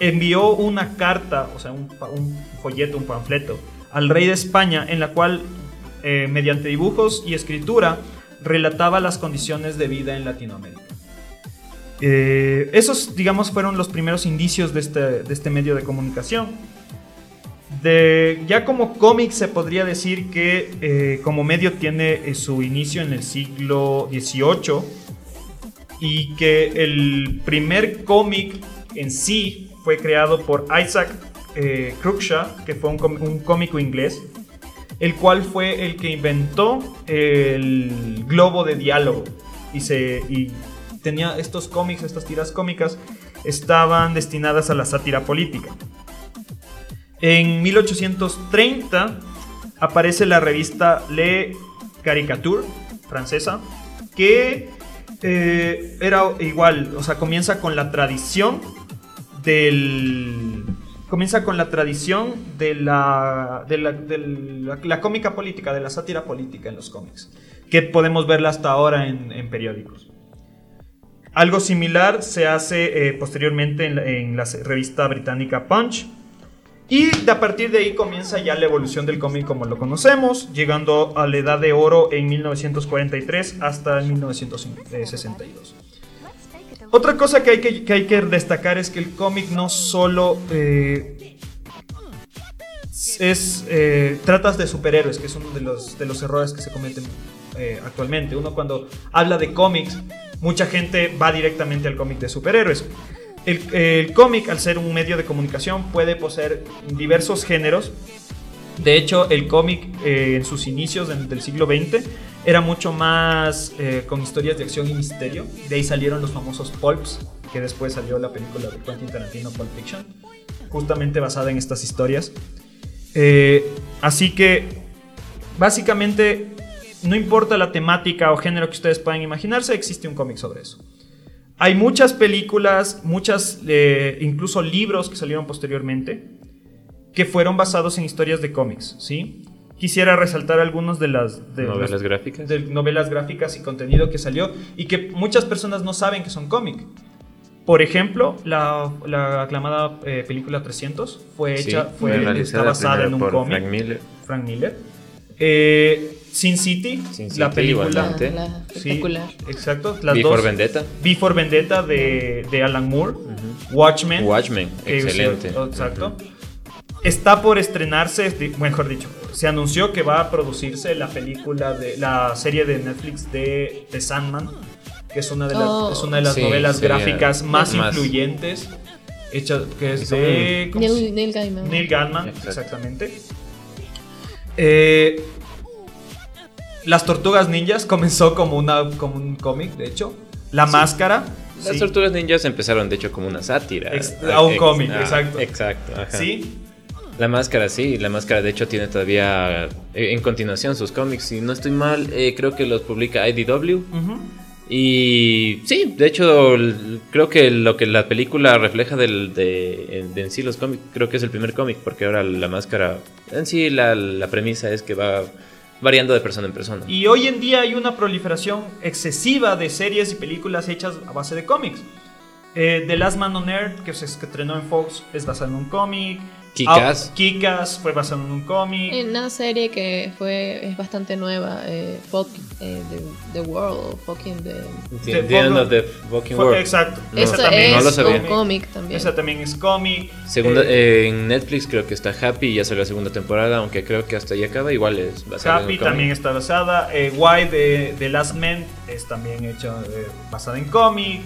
envió una carta, o sea, un, un folleto, un panfleto, al rey de España, en la cual, eh, mediante dibujos y escritura, relataba las condiciones de vida en Latinoamérica. Eh, esos, digamos, fueron los primeros indicios de este, de este medio de comunicación. De, ya como cómic se podría decir que eh, como medio tiene su inicio en el siglo XVIII y que el primer cómic en sí fue creado por Isaac eh, Cruikshank, que fue un cómico inglés, el cual fue el que inventó el globo de diálogo y, se, y tenía estos cómics, estas tiras cómicas, estaban destinadas a la sátira política. En 1830 aparece la revista Le Caricature, francesa, que eh, era igual, o sea, comienza con la tradición del... Comienza con la tradición de la, de la, de la- cómica política, de la sátira política en los cómics, que podemos verla hasta ahora en, periódicos. Algo similar se hace eh, posteriormente en en la revista británica Punch. Y de a partir de ahí comienza ya la evolución del cómic como lo conocemos, llegando a la edad de oro en 1943 hasta 1962. Otra cosa que hay que, destacar es que el cómic no solo eh, es eh, tratas de superhéroes, que es uno de los, errores que se cometen eh, actualmente. Uno cuando habla de cómics, mucha gente va directamente al cómic de superhéroes. El, cómic, al ser un medio de comunicación, puede poseer diversos géneros. De hecho, el cómic eh, en sus inicios del siglo XX era mucho más eh, con historias de acción y misterio. De ahí salieron los famosos pulps, que después salió la película de Quentin Tarantino, Pulp Fiction, justamente basada en estas historias. Eh, así que, básicamente, no importa la temática o género que ustedes puedan imaginarse, existe un cómic sobre eso. Hay muchas películas, muchas, eh, incluso libros que salieron posteriormente, que fueron basados en historias de cómics, ¿sí? Quisiera resaltar algunos de las... De Novelas las- gráficas. de novelas gráficas y contenido que salió y que muchas personas no saben que son cómic. Por ejemplo, la, la aclamada eh, película 300 fue Sí, hecha, fue, está realizada basada en un cómic. Frank Miller. Frank Miller. Eh, Sin City, Sin la City, película. igualmente. La, la Sí, exacto. Las Before dos. Vendetta. Before Vendetta de, de Alan Moore. Watchmen. Watchmen, excelente. Exacto. Está por estrenarse, mejor dicho, se anunció que va a producirse la película de la serie de Netflix de The Sandman, que es una de las, Oh. es una de las Sí, novelas sería gráficas más, más- influyentes, hecha que es de ¿cómo se- Neil, Neil Gaiman. Neil Gaiman, Exacto. exactamente. Eh, Las Tortugas Ninjas comenzó como, una, como un cómic, de hecho. La Máscara, Las Sí. tortugas ninjas empezaron de hecho como una sátira. Ex- a un cómic, ah, exacto. Exacto. ajá. Sí, La máscara, sí, la máscara de hecho tiene todavía eh, en continuación sus cómics. Si no estoy mal, eh, creo que los publica IDW. Y sí, de hecho, creo que lo que la película refleja del, de, en, de en sí los cómics, creo que es el primer cómic, porque ahora la máscara, en sí la, la premisa es que va variando de persona en persona. Y hoy en día hay una proliferación excesiva de series y películas hechas a base de cómics. Eh, The Last Man on Earth, que se estrenó en Fox, es basado en un cómic. Kick-Ass. Ah, Kick-Ass fue basado en un cómic. En una serie que fue es bastante nueva, eh, Fuck, eh, the, the World, fucking the... The, The the end of the fucking world. Exacto. No, Esa también no lo es sabía. un cómic también. Esa también es cómic. Segunda, Eh, eh, en Netflix creo que está Happy y ya salió la segunda temporada, aunque creo que hasta ahí acaba, igual es basado en Happy un cómic. también está basada. Eh, Why de, Last Man es también hecha eh, basada en cómic.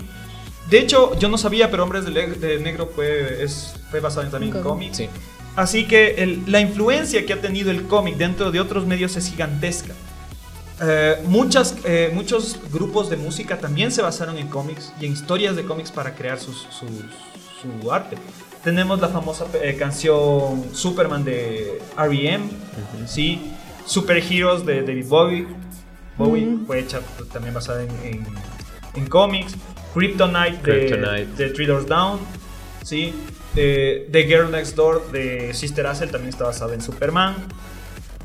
De hecho, yo no sabía, pero Hombres de, Negro fue, es, fue basado en- también en Un cómic. cómic. Sí. Así que el- la influencia que ha tenido el cómic dentro de otros medios es gigantesca. Eh, muchas, eh, muchos grupos de música también se basaron en cómics y en historias de cómics para crear sus- sus- su arte. Tenemos la famosa eh, canción Superman de R.E.M., ¿sí? Super Heroes de David Bowie. Bowie fue hecha también basada en, en- en cómics. Kryptonite de, Kryptonite. de Three Doors Down. ¿sí? Eh, The Girl Next Door de Sister Acel también está basada en Superman.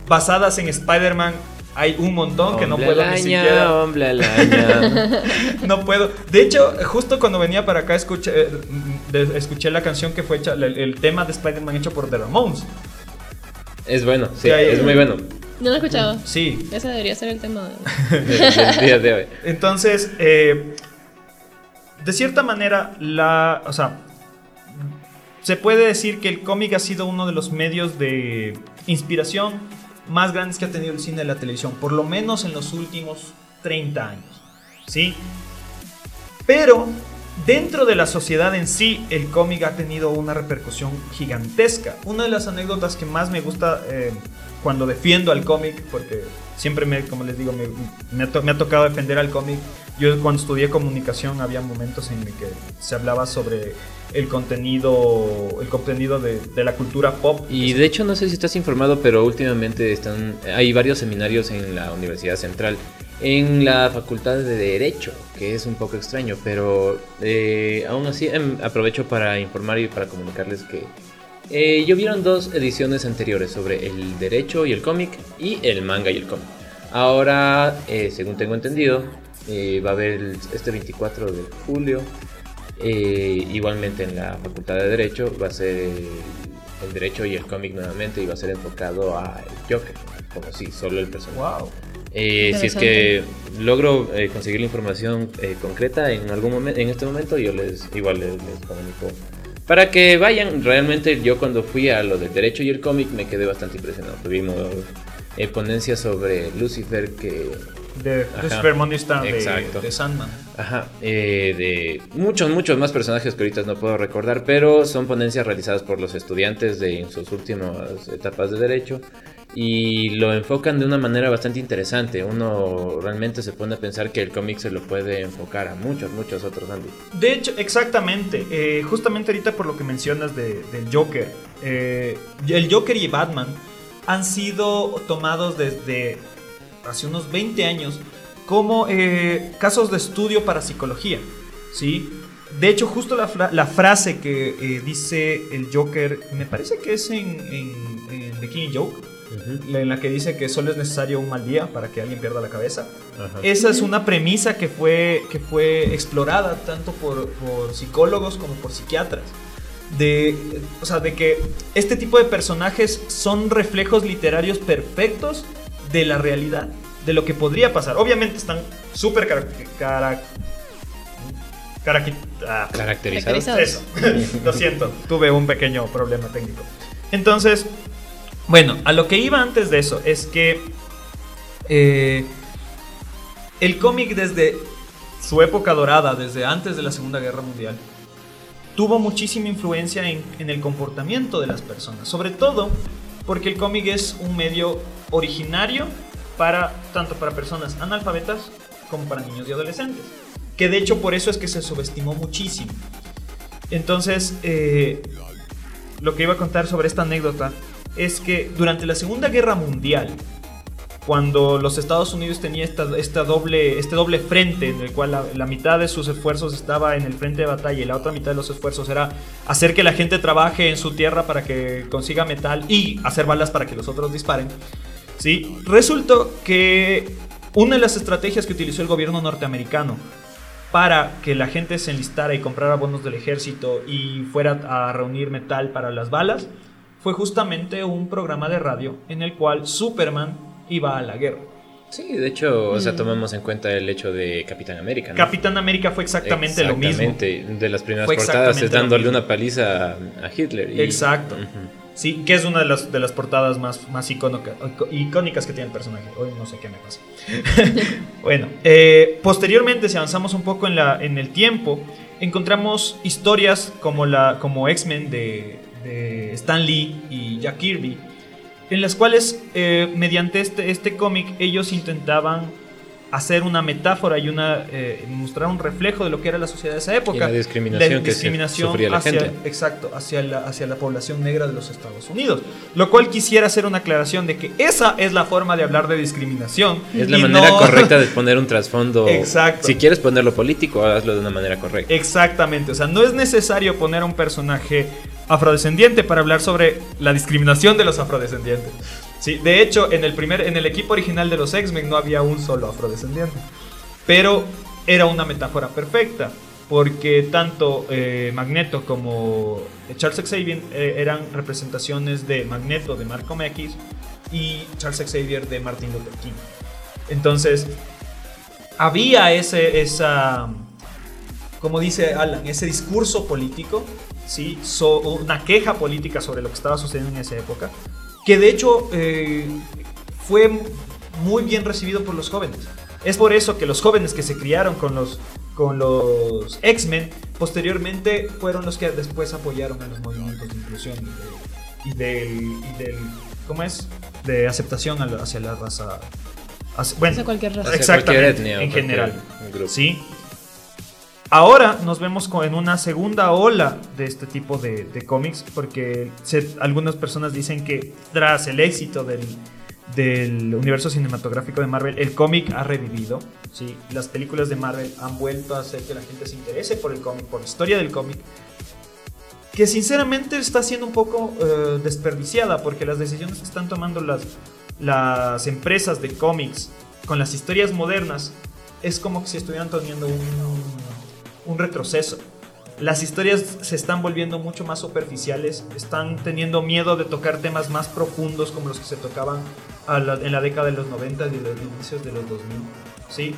Basadas en Spider-Man hay un montón que no puedo ni siquiera. hombre. No puedo. De hecho, justo cuando venía para acá escuché, eh, de- escuché la canción que fue hecha, el, el tema de Spider-Man hecho por The Ramones. es bueno, sí, es muy bueno. No lo he escuchado. Sí. Ese debería ser el tema. de- de- del día de hoy. Entonces, eh, de cierta manera, la, o sea, se puede decir que el cómic ha sido uno de los medios de inspiración más grandes que ha tenido el cine y la televisión, por lo menos en los últimos 30 años. ¿Sí? Pero dentro de la sociedad en sí, el cómic ha tenido una repercusión gigantesca. Una de las anécdotas que más me gusta eh, cuando defiendo al cómic, porque siempre, me, como les digo, me, ha tocado defender al cómic. Yo cuando estudié comunicación había momentos en que se hablaba sobre el contenido, el contenido de, la cultura pop. Y de hecho no sé si estás informado, pero últimamente están hay varios seminarios en la Universidad Central, en la Facultad de Derecho, que es un poco extraño, pero eh, aún así em, aprovecho para informar y para comunicarles que eh, yo vieron dos ediciones anteriores sobre el derecho y el cómic y el manga y el cómic. Ahora, eh, según tengo entendido, eh, va a haber el- este 24 de julio eh, igualmente en la Facultad de Derecho va a ser el, el Derecho y el cómic nuevamente y va a ser enfocado al Joker, como si solo el personaje. Wow. Eh, si es que logro eh, conseguir la información eh, concreta en algún momento, en este momento, yo les igual les, les comunico. Para que vayan, realmente yo cuando fui a lo del derecho y el cómic me quedé bastante impresionado. Tuvimos eh, ponencias sobre Lucifer que De. Lucifer Morningstar de, de Sandman. Ajá, eh, de muchos, muchos más personajes que ahorita no puedo recordar, pero son ponencias realizadas por los estudiantes de en sus últimas etapas de derecho y lo enfocan de una manera bastante interesante. Uno realmente se pone a pensar que el cómic se lo puede enfocar a muchos, muchos otros ámbitos. De hecho, exactamente. eh, justamente ahorita por lo que mencionas de- del Joker. eh, el Joker y Batman han sido tomados desde hace unos 20 años como eh, casos de estudio para psicología. ¿sí? De hecho, justo la, fra- la frase que eh, dice el Joker, me parece que es en, en- en The Killing Joke, en la que dice que solo es necesario un mal día para que alguien pierda la cabeza. Esa es una premisa que fue, que fue explorada tanto por, por psicólogos como por psiquiatras. De, o sea, de que este tipo de personajes son reflejos literarios perfectos de la realidad, de lo que podría pasar. Obviamente están súper caraqui- ah, Caracterizados. Caracterizados. eso, lo siento, tuve un pequeño problema técnico. Entonces, bueno, a lo que iba antes de eso es que eh, el cómic desde su época dorada, desde antes de la Segunda Guerra Mundial, tuvo muchísima influencia en, en el comportamiento de las personas, sobre todo porque el cómic es un medio originario para tanto para personas analfabetas como para niños y adolescentes. que de hecho por eso es que se subestimó muchísimo. Entonces, eh, lo que iba a contar sobre esta anécdota es que durante la Segunda Guerra Mundial, cuando los Estados Unidos tenía esta, doble, este doble frente en el cual la mitad de sus esfuerzos estaba en el frente de batalla y la otra mitad de los esfuerzos era hacer que la gente trabaje en su tierra para que consiga metal y hacer balas para que los otros disparen. ¿Sí? Resultó que una de las estrategias que utilizó el gobierno norteamericano para que la gente se enlistara y comprara bonos del ejército y fuera a reunir metal para las balas fue justamente un programa de radio en el cual Superman iba a la guerra. Sí, de hecho, o Mm. sea, tomamos en cuenta el hecho de Capitán América. ¿no? Capitán América fue exactamente, lo mismo. Exactamente, de las primeras Fue portadas es dándole una paliza a Hitler. y- Exacto. Sí, que es una de las, de las portadas más, más icónica- icónicas que tiene el personaje. Hoy no sé qué me pasa. bueno, eh, posteriormente, si avanzamos un poco en, la, en el tiempo, encontramos historias como, la, como X-Men de, de Stan Lee y Jack Kirby, en las cuales, eh, mediante este, este cómic, ellos intentaban hacer una metáfora y una eh, mostrar un reflejo de lo que era la sociedad de esa época. la discriminación La que se discriminación la hacia, gente. Exacto, hacia la, hacia la población negra de los Estados Unidos. Lo cual quisiera hacer una aclaración de que esa es la forma de hablar de discriminación. Es la y manera no- correcta de poner un trasfondo. Exacto. Si quieres ponerlo político, hazlo de una manera correcta. Exactamente, o sea, no es necesario poner a un personaje afrodescendiente para hablar sobre la discriminación de los afrodescendientes. Sí, de hecho, en el primer en el equipo original de los X-Men no había un solo afrodescendiente. Pero era una metáfora perfecta, porque tanto eh, Magneto como Charles Xavier eh, eran representaciones de Magneto de Malcolm X y Charles Xavier de Martin Luther King. Entonces, había ese, esa, como dice Alan, ese discurso político, ¿sí? Una queja política sobre lo que estaba sucediendo en esa época, que de hecho eh, fue muy bien recibido por los jóvenes. Es por eso que los jóvenes que se criaron con los, con los X-Men, posteriormente fueron los que después apoyaron a los movimientos de inclusión y, de- y del, y del, ¿cómo es? De aceptación a la- hacia la raza. hacia- bueno, Hacia cualquier raza. Hacia Exactamente, cualquier etnia en general. grupo. ¿Sí? Ahora nos vemos en una segunda ola de este tipo de, cómics, porque algunas personas dicen que tras el éxito del, universo cinematográfico de Marvel, el cómic ha revivido. ¿sí? Las películas de Marvel han vuelto a hacer que la gente se interese por el cómic, por la historia del cómic. Que sinceramente está siendo un poco eh, desperdiciada, porque las decisiones que están tomando las, las empresas de cómics con las historias modernas es como si estuvieran teniendo un, un retroceso. Las historias se están volviendo mucho más superficiales, están teniendo miedo de tocar temas más profundos como los que se tocaban en la década de los 90 y los inicios de los 2000. ¿sí?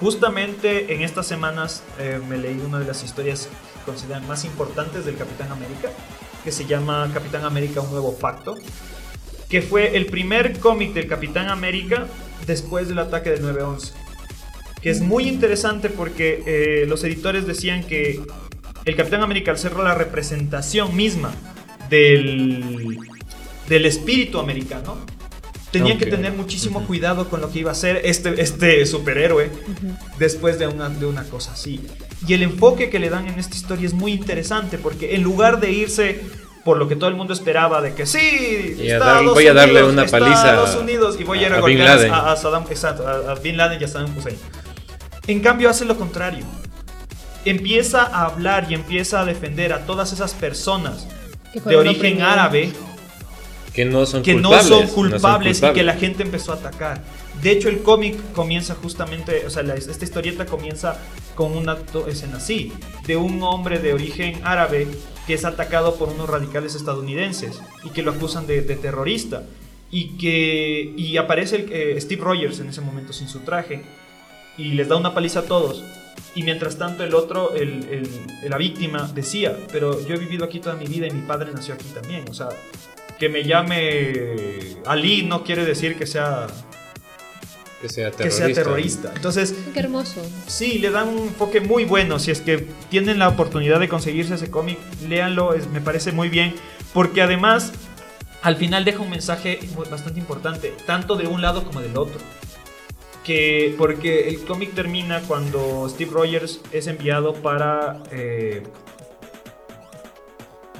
Justamente en estas semanas eh, me leí una de las historias que consideran más importantes del Capitán América, que se llama Capitán América Un Nuevo Pacto, que fue el primer cómic del Capitán América después del ataque del 9-11. Que es muy interesante porque eh, los editores decían que el Capitán América, al ser la representación misma del, del espíritu americano, tenían que Ok. tener muchísimo Ujú. cuidado con lo que iba a hacer este, este superhéroe después de una, de una cosa así. Y el enfoque que le dan en esta historia es muy interesante porque en lugar de irse por lo que todo el mundo esperaba de que sí, Y Estados dar- voy a darle Unidos, una paliza Estados Unidos y voy a ir a, a Bin golpear Laden. a, a Saddam, exacto, a, a Bin Laden y a Saddam Hussein. En cambio hace lo contrario. Empieza a hablar y empieza a defender a todas esas personas de origen árabe Que no son que culpables. no son culpables y que la gente empezó a atacar. De hecho, el cómic comienza justamente, o sea, la- esta historieta comienza con una escena así, de un hombre de origen árabe que es atacado por unos radicales estadounidenses y que lo acusan de, de terrorista. Y que y aparece el, eh, Steve Rogers en ese momento sin su traje y les da una paliza a todos. Y mientras tanto el otro, el, el- la víctima, decía, pero yo he vivido aquí toda mi vida y mi padre nació aquí también. O sea, que me llame Ali no quiere decir que sea, Que sea que terrorista. sea terrorista. Entonces, Qué hermoso. sí, le dan un enfoque muy bueno. Si es que tienen la oportunidad de conseguirse ese cómic, léanlo, es- me parece muy bien. Porque además, al final deja un mensaje bastante importante, tanto de un lado como del otro. Que porque el cómic termina cuando Steve Rogers es enviado para eh,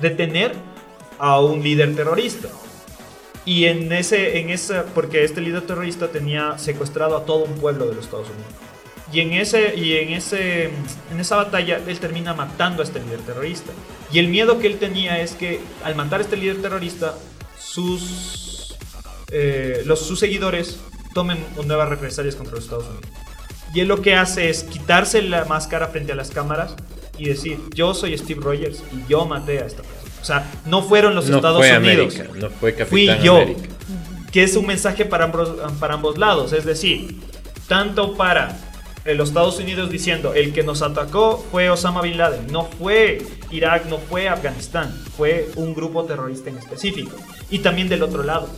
detener a un líder terrorista. Y en ese, en esa, porque este líder terrorista tenía secuestrado a todo un pueblo de los Estados Unidos. Y en ese, y en ese, en esa batalla él termina matando a este líder terrorista. Y el miedo que él tenía es que al matar a este líder terrorista, sus, eh, los, sus seguidores tomen nuevas represalias contra los Estados Unidos. Y él lo que hace es quitarse la máscara frente a las cámaras y decir, yo soy Steve Rogers y yo maté a esta persona. O sea, no fueron los no Estados fue Unidos. América, no fue Capitán Fui yo. América. Que es un mensaje para ambos, para ambos lados. Es decir, tanto para los Estados Unidos diciendo, el que nos atacó fue Osama Bin Laden. No fue Irak, no fue Afganistán. Fue un grupo terrorista en específico. Y también del otro lado.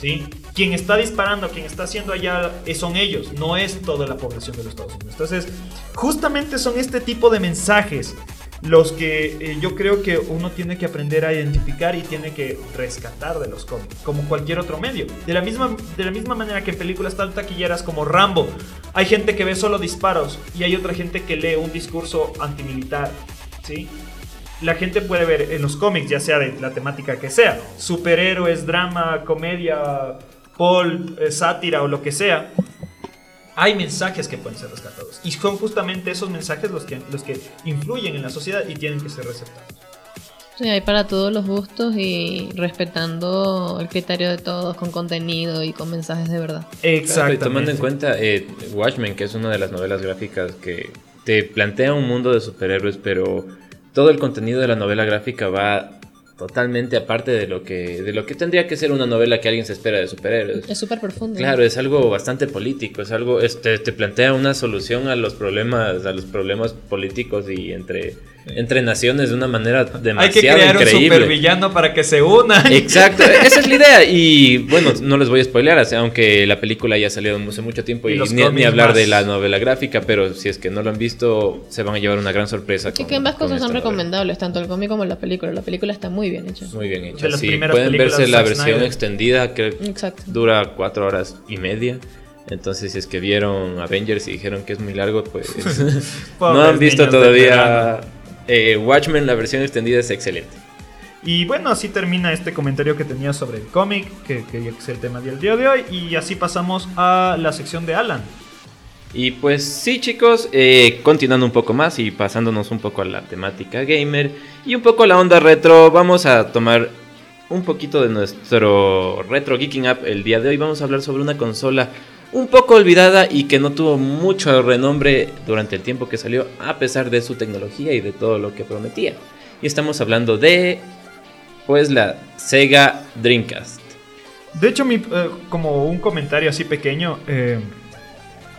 ¿Sí? Quien está disparando, quien está haciendo allá, eh, son ellos, no es toda la población de los Estados Unidos. Entonces, justamente son este tipo de mensajes los que eh, yo creo que uno tiene que aprender a identificar y tiene que rescatar de los cómics, como cualquier otro medio. De la misma, de la misma manera que en películas tan taquilleras como Rambo, hay gente que ve solo disparos y hay otra gente que lee un discurso antimilitar, ¿sí? La gente puede ver en los cómics, ya sea de la temática que sea, superhéroes, drama, comedia, pol, eh, sátira o lo que sea, hay mensajes que pueden ser rescatados. Y son justamente esos mensajes los que, los que influyen en la sociedad y tienen que ser receptados. Sí, hay para todos los gustos y respetando el criterio de todos, con contenido y con mensajes de verdad. Claro, y tomando en cuenta eh, Watchmen, que es una de las novelas gráficas que te plantea un mundo de superhéroes, pero todo el contenido de la novela gráfica va totalmente aparte de lo que de lo que tendría que ser una novela que alguien se espera de superhéroes. Es súper profundo. Claro, es algo bastante político, es algo, este, te plantea una solución a los problemas, a los problemas políticos y entre, entre naciones de una manera demasiado Hay que crear un increíble. supervillano para que se unan. Exacto, esa es la idea. Y bueno, no les voy a spoilear, aunque la película ya salió hace mucho tiempo Y ni, hablar más. de la novela gráfica, pero si es que no lo han visto, se van a llevar una gran sorpresa. Y con- que ambas cosas son recomendables, tanto el cómic como la película. La película está muy bien hecha. Muy bien hecha. Sí. Pueden verse la versión Snyder. extendida que Exacto. dura cuatro horas y media. Entonces, si es que vieron Avengers y dijeron que es muy largo, pues no han visto todavía verano. Eh, Watchmen, la versión extendida es excelente. Y bueno, así termina este comentario que tenía sobre el cómic, que quería que sea el tema del día de hoy. Y así pasamos a la sección de Alan. Y pues sí chicos, eh, continuando un poco más y pasándonos un poco a la temática gamer y un poco a la onda retro, vamos a tomar un poquito de nuestro retro geeking up el día de hoy. Vamos a hablar sobre una consola un poco olvidada y que no tuvo mucho renombre durante el tiempo que salió, a pesar de su tecnología y de todo lo que prometía. Y estamos hablando de, pues, la Sega Dreamcast. De hecho, mi, eh, como un comentario así pequeño, eh,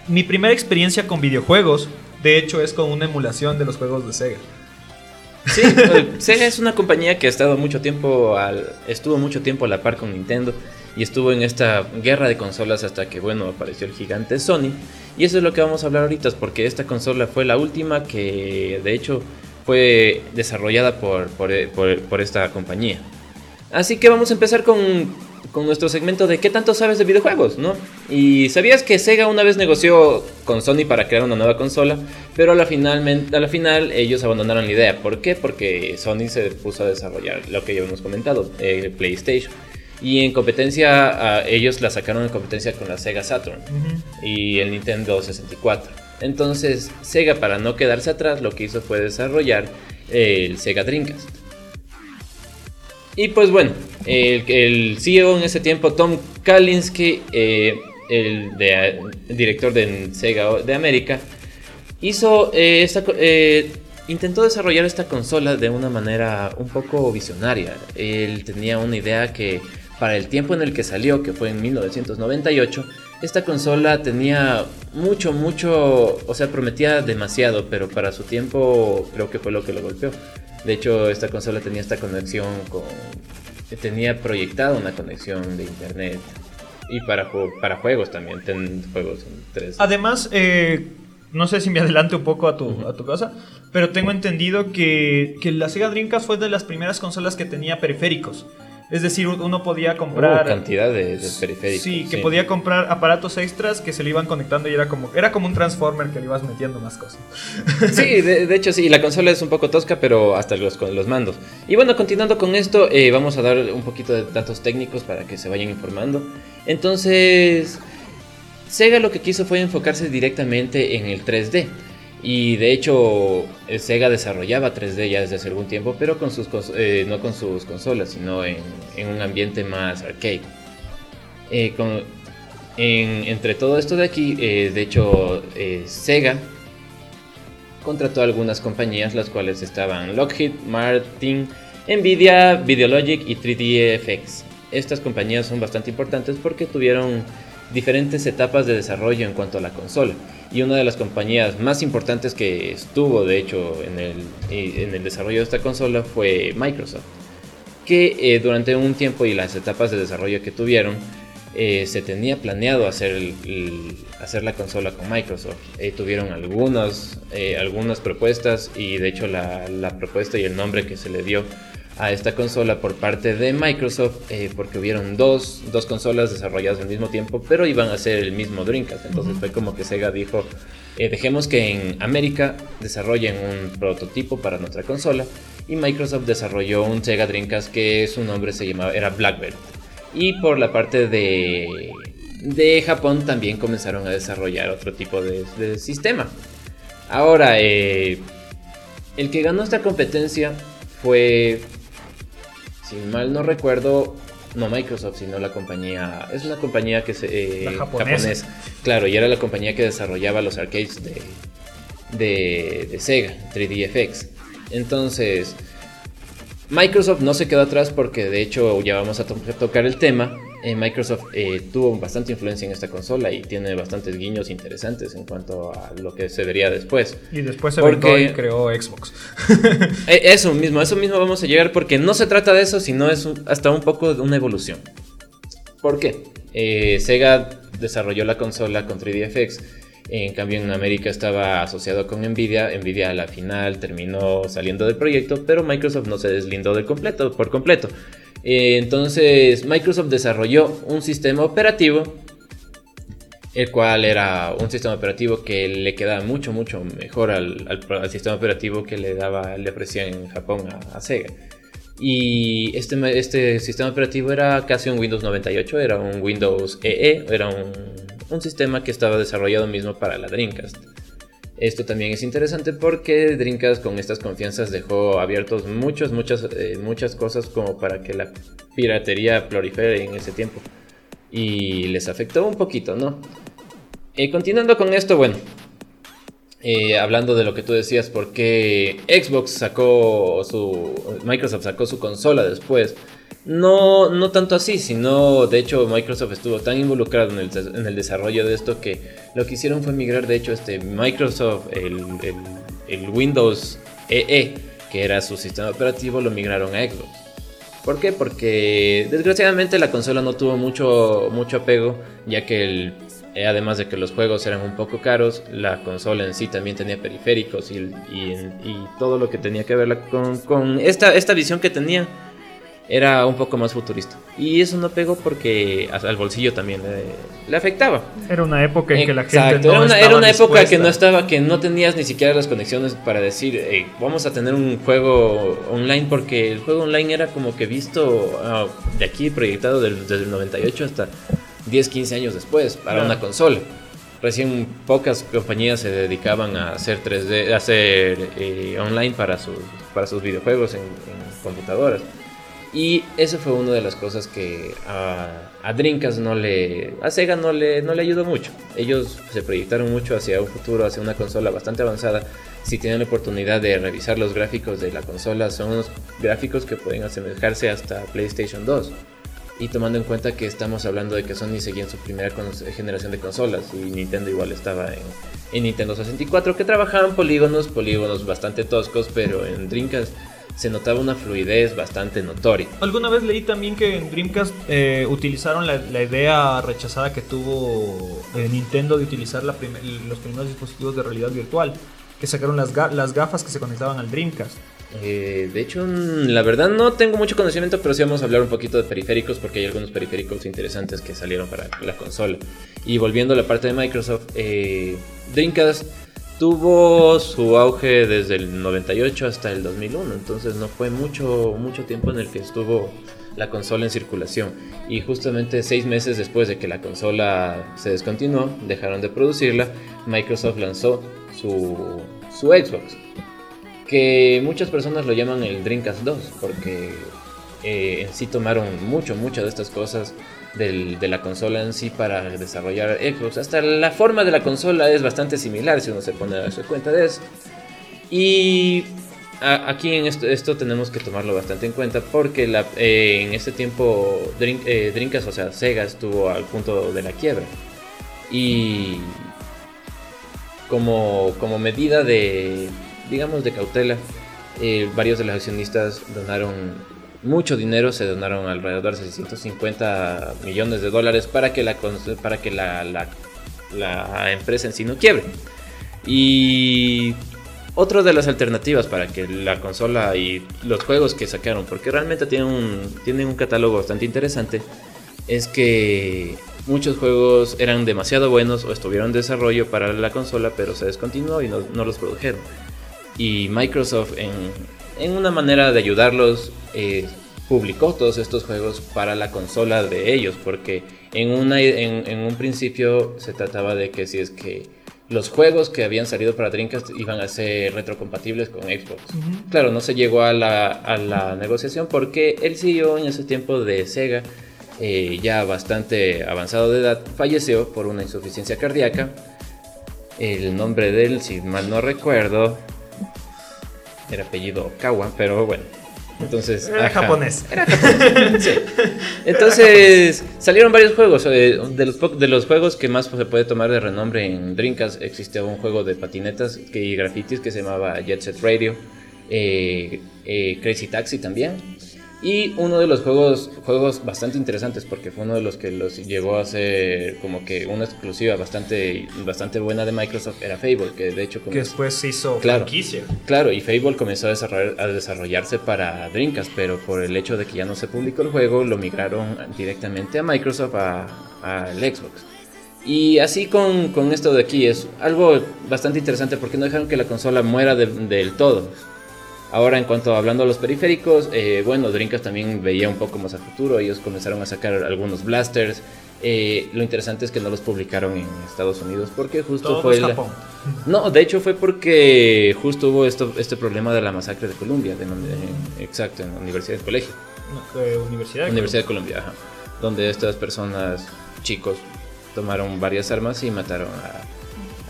mi primera experiencia con videojuegos, de hecho, es con una emulación de los juegos de Sega. Sí, eh, Sega es una compañía que ha estado mucho tiempo al, estuvo mucho tiempo a la par con Nintendo y estuvo en esta guerra de consolas hasta que bueno apareció el gigante Sony y eso es lo que vamos a hablar ahorita porque esta consola fue la última que de hecho fue desarrollada por, por, por- por esta compañía. Así que vamos a empezar con, con nuestro segmento de qué tanto sabes de videojuegos, ¿no? Y sabías que Sega una vez negoció con Sony para crear una nueva consola, pero a la, final, a la final ellos abandonaron la idea. ¿Por qué? Porque Sony se puso a desarrollar lo que ya hemos comentado, el PlayStation. Y en competencia, a ellos la sacaron en competencia con la Sega Saturn y el Nintendo 64. Entonces, Sega, para no quedarse atrás, lo que hizo fue desarrollar el Sega Dreamcast. Y pues bueno, el, el CEO en ese tiempo, Tom Kalinske, eh, el, de- el director de Sega de América, hizo eh, esta, eh, intentó desarrollar esta consola de una manera un poco visionaria. Él tenía una idea que para el tiempo en el que salió, que fue en 1998, esta consola tenía mucho, mucho, o sea, prometía demasiado, pero para su tiempo creo que fue lo que lo golpeó. De hecho, esta consola tenía esta conexión con... Tenía proyectada una conexión de internet. Y para, ju- para juegos también, ten juegos en 3 Además, eh, no sé si me adelanto un poco a tu, a tu cosa, pero tengo entendido que, que la Sega Dreamcast fue de las primeras consolas que tenía periféricos. Es decir, uno podía comprar... Uh, cantidad de, de periféricos. Sí, que podía comprar aparatos extras que se le iban conectando y era como, era como un transformer que le ibas metiendo más cosas. Sí, de, de hecho sí, la consola es un poco tosca, pero hasta los, con los mandos. Y bueno, continuando con esto, eh, vamos a dar un poquito de datos técnicos para que se vayan informando. Entonces, Sega lo que quiso fue enfocarse directamente en el 3D. Y de hecho, eh, Sega desarrollaba 3D ya desde hace algún tiempo, pero con sus eh, no con sus consolas, sino en, en un ambiente más arcade. Eh, con- en- entre todo esto de aquí, de hecho, Sega contrató algunas compañías, las cuales estaban Lockheed, Martin, Nvidia, Videologic y 3DFX. Estas compañías son bastante importantes porque tuvieron diferentes etapas de desarrollo en cuanto a la consola. Y una de las compañías más importantes que estuvo, de hecho, en el, eh, en el desarrollo de esta consola fue Microsoft. Que eh, durante un tiempo y las etapas de desarrollo que tuvieron, eh, se tenía planeado hacer, el- el- hacer la consola con Microsoft. Eh, tuvieron algunas, eh, algunas propuestas y de hecho la, la propuesta y el nombre que se le dio a esta consola por parte de Microsoft, eh, porque hubieron dos, dos consolas desarrolladas al mismo tiempo, pero iban a ser el mismo Dreamcast. Entonces fue como que Sega dijo, eh, dejemos que en América desarrollen un prototipo para nuestra consola y Microsoft desarrolló un Sega Dreamcast que su nombre se llamaba, era Blackbird. Y por la parte de, de Japón también comenzaron a desarrollar otro tipo de, de sistema. Ahora, eh, el que ganó esta competencia fue, si mal no recuerdo, no Microsoft, sino la compañía, es una compañía que se... La japonesa. Claro, y era la compañía que desarrollaba los arcades de, de, de Sega, 3DFX. Entonces, Microsoft no se quedó atrás porque de hecho ya vamos a to- tocar el tema. Eh, Microsoft eh, tuvo bastante influencia en esta consola y tiene bastantes guiños interesantes en cuanto a lo que se vería después. Y después se Porque- y creó Xbox. Eh, eso mismo, eso mismo vamos a llegar porque no se trata de eso, sino es un- hasta un poco de una evolución. ¿Por qué? Eh, Sega desarrolló la consola con 3DFX. En cambio, en América estaba asociado con Nvidia. Nvidia a la final terminó saliendo del proyecto, pero Microsoft no se deslindó del completo, por completo. Eh, entonces, Microsoft desarrolló un sistema operativo, el cual era un sistema operativo que le quedaba mucho, mucho mejor al, al al sistema operativo que le daba, le ofrecían en Japón a, a Sega. Y este, este sistema operativo era casi un Windows 98, era un Windows EE, era un, un sistema que estaba desarrollado mismo para la Dreamcast. Esto también es interesante porque Dreamcast con estas confianzas dejó abiertos muchos, muchas, eh, muchas cosas como para que la piratería prolifere en ese tiempo. Y les afectó un poquito, ¿no? Eh, continuando con esto, bueno, eh, hablando de lo que tú decías, porque Xbox sacó su. Microsoft sacó su consola después. No, no tanto así, sino de hecho Microsoft estuvo tan involucrado en el, en el desarrollo de esto que lo que hicieron fue migrar, de hecho, este Microsoft, el, el- Windows EE, que era su sistema operativo, lo migraron a Xbox. ¿Por qué? Porque desgraciadamente la consola no tuvo mucho, mucho apego, ya que eh, además de que los juegos eran un poco caros, la consola en sí también tenía periféricos y, y- todo lo que tenía que ver con, con esta, esta visión que tenía era un poco más futurista. Y eso no pegó porque al bolsillo también le, le afectaba. Era una época en que la gente no era una, era una época que no estaba, que no tenías ni siquiera las conexiones para decir, "Hey, vamos a tener un juego online, porque el juego online era como que visto ah, de aquí proyectado del- desde el 98 hasta 10, 15 años después para Claro. una consola. Recién pocas compañías se dedicaban a hacer 3D, a hacer eh, online para sus, para sus videojuegos en, en computadoras. Y eso fue una de las cosas que a, a Dreamcast no le. A Sega no le, no le ayudó mucho. Ellos se proyectaron mucho hacia un futuro, hacia una consola bastante avanzada. Si tienen la oportunidad de revisar los gráficos de la consola, son unos gráficos que pueden asemejarse hasta PlayStation 2. Y tomando en cuenta que estamos hablando de que Sony seguía en su primera generación de consolas y Nintendo igual estaba en, en Nintendo 64, que trabajaban polígonos, polígonos bastante toscos, pero en Dreamcast se notaba una fluidez bastante notoria. Alguna vez leí también que en Dreamcast eh, utilizaron la, la idea rechazada que tuvo eh, Nintendo de utilizar la prim- los primeros dispositivos de realidad virtual, que sacaron las, ga- las gafas que se conectaban al Dreamcast. Eh, de hecho, mm, la verdad no tengo mucho conocimiento, pero sí vamos a hablar un poquito de periféricos porque hay algunos periféricos interesantes que salieron para la consola. Y volviendo a la parte de Microsoft, eh, Dreamcast tuvo su auge desde el 98 hasta el 2001, entonces no fue mucho, mucho tiempo en el que estuvo la consola en circulación. Y justamente seis meses después de que la consola se descontinuó, dejaron de producirla, Microsoft lanzó su, su Xbox que muchas personas lo llaman el Dreamcast 2, porque eh, en sí tomaron mucho, muchas de estas cosas del- de la consola en sí para desarrollar Xbox. Hasta la forma de la consola es bastante similar si uno se pone a darse cuenta de eso. Y aquí en esto, esto tenemos que tomarlo bastante en cuenta porque la- eh, en ese tiempo Dream- eh, o sea, Sega estuvo al punto de la quiebra. Y como, como medida de, digamos, de cautela, eh, varios de los accionistas donaron mucho dinero, se donaron alrededor de 650 millones de dólares para que la, para que la, la- la empresa en sí no quiebre. Y otra de las alternativas para que la consola y los juegos que sacaron, porque realmente tienen un, tienen un catálogo bastante interesante, es que muchos juegos eran demasiado buenos o estuvieron en desarrollo para la consola, pero se descontinuó y no, no los produjeron. Y Microsoft, en, en una manera de ayudarlos, eh, publicó todos estos juegos para la consola de ellos, porque en, una, en, en un principio se trataba de que si es que los juegos que habían salido para Dreamcast iban a ser retrocompatibles con Xbox. Claro, no se llegó a la, a la negociación porque el CEO en ese tiempo de Sega, eh, ya bastante avanzado de edad, falleció por una insuficiencia cardíaca. El nombre de él, si mal no recuerdo, era apellido Okawa, pero bueno. Entonces, Era ajá. japonés. Sí. Entonces salieron varios juegos. eh, De los, de los juegos que más se puede tomar de renombre en Dreamcast existía un juego de patinetas que, y grafitis que se llamaba Jet Set Radio, eh, eh, Crazy Taxi también. Y uno de los juegos, juegos bastante interesantes porque fue uno de los que los llevó a ser como que una exclusiva bastante, bastante buena de Microsoft era Fable, que de hecho Que comenzó- después se hizo Claro. franquicia. Claro, y Fable comenzó a, desarrollar- a desarrollarse para Dreamcast, pero por el hecho de que ya no se publicó el juego, lo migraron directamente a Microsoft, a- al Xbox. Y así con, con esto de aquí, es algo bastante interesante porque no dejaron que la consola muera de- del todo. Ahora, en cuanto a hablando de los periféricos, eh, bueno, Dreamcast también veía un poco más a futuro. Ellos comenzaron a sacar algunos blasters. Eh, lo interesante es que no los publicaron en Estados Unidos porque justo fue Japón. no, de hecho fue porque justo hubo esto, este problema de la masacre de Columbia, de donde- exacto, en la Universidad del Colegio, No, eh, Universidad. de Universidad de Columbia, ajá, donde estas personas, chicos, tomaron varias armas y mataron a...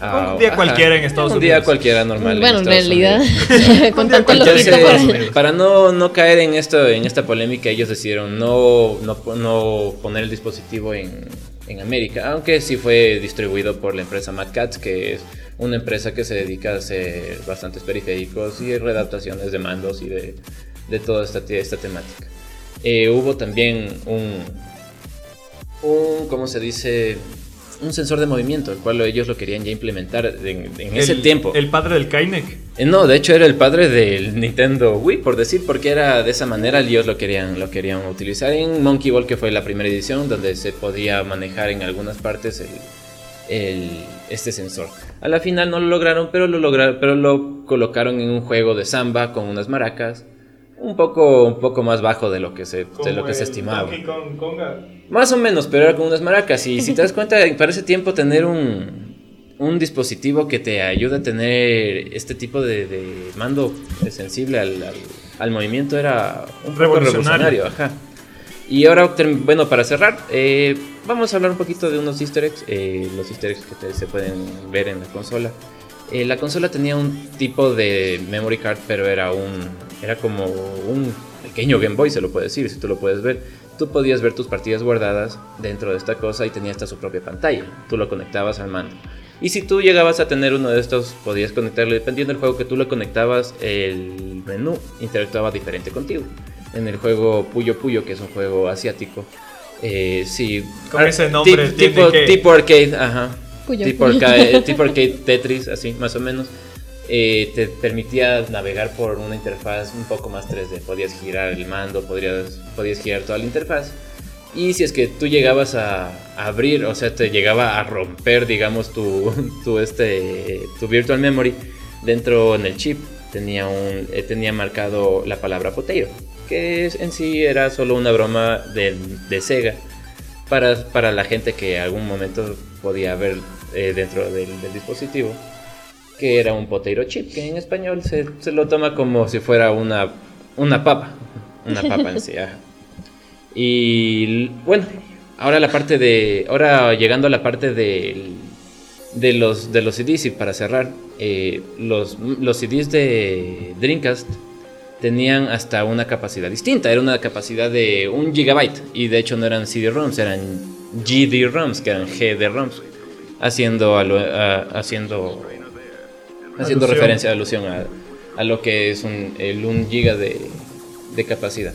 Un día ajá, cualquiera en Estados Un día Unidos. cualquiera normal. bueno, en realidad, Unidos. con tanto. Unidos. para no, no caer en esto en esta polémica, ellos decidieron no, no, no poner el dispositivo en, en América, aunque sí fue distribuido por la empresa Mad Cats, que es una empresa que se dedica a hacer bastantes periféricos y readaptaciones de mandos y de, de toda esta, esta temática. Eh, hubo también un, un, ¿cómo se dice? Un sensor de movimiento, el cual ellos lo querían ya implementar en, en ese El- tiempo. El padre del Kinect. Eh, No, de hecho era el padre del Nintendo Wii, por decir, porque era de esa manera ellos lo querían, lo querían utilizar en Monkey Ball, que fue la primera edición, donde se podía manejar en algunas partes el, el- este sensor. A la final no lo lograron, pero lo lograron, pero lo colocaron en un juego de samba con unas maracas, un poco, un poco más bajo de lo que se, de lo que se estimaba. Más o menos, pero era con unas maracas. Y si te das cuenta, para ese tiempo tener un, un dispositivo que te ayude a tener este tipo de, de mando sensible al, al- al movimiento era un poco Revolucionario. revolucionario. Ajá. Y ahora, bueno, para cerrar, eh, vamos a hablar un poquito de unos easter eggs. eh, los easter eggs que te- se pueden ver en la consola. Eh, la consola tenía un tipo de memory card, pero era un era como un pequeño Game Boy, se lo puede decir, si tú lo puedes ver. Tú podías ver tus partidas guardadas dentro de esta cosa y tenía hasta su propia pantalla. Tú lo conectabas al mando. Y si tú llegabas a tener uno de estos, podías conectarlo. Dependiendo del juego que tú lo conectabas, el menú interactuaba diferente contigo. En el juego Puyo Puyo, que es un juego asiático, eh, sí. Con ese nombre tipo, que- tipo arcade, ajá. Puyo tipo, Puyo. arcade, tipo arcade Tetris, así, más o menos. Eh, te permitía navegar por una interfaz un poco más 3D. Podías girar el mando, podrías, podías girar toda la interfaz. Y si es que tú llegabas a abrir, o sea, te llegaba a romper, digamos, tu, tu, este, tu virtual memory, dentro en el chip tenía, un, eh, tenía marcado la palabra potato, que en sí era solo una broma de, de Sega para, para, la gente que algún momento podía ver eh, dentro del, del, dispositivo, que era un potato chip, que en español se, se lo toma como si fuera una, una papa, una papa en sí. Y bueno, ahora la parte de. Ahora llegando a la parte de, de, los, de los CDs, y para cerrar, eh, los, los CDs de Dreamcast tenían hasta una capacidad distinta. Era una capacidad de un gigabyte. Y de hecho no eran CD-ROMs, eran GD-ROMs, que eran GD-ROMs. Haciendo, a lo, haciendo, haciendo Alusión. referencia, alusión a, a, lo que es un, el 1 giga de, de capacidad.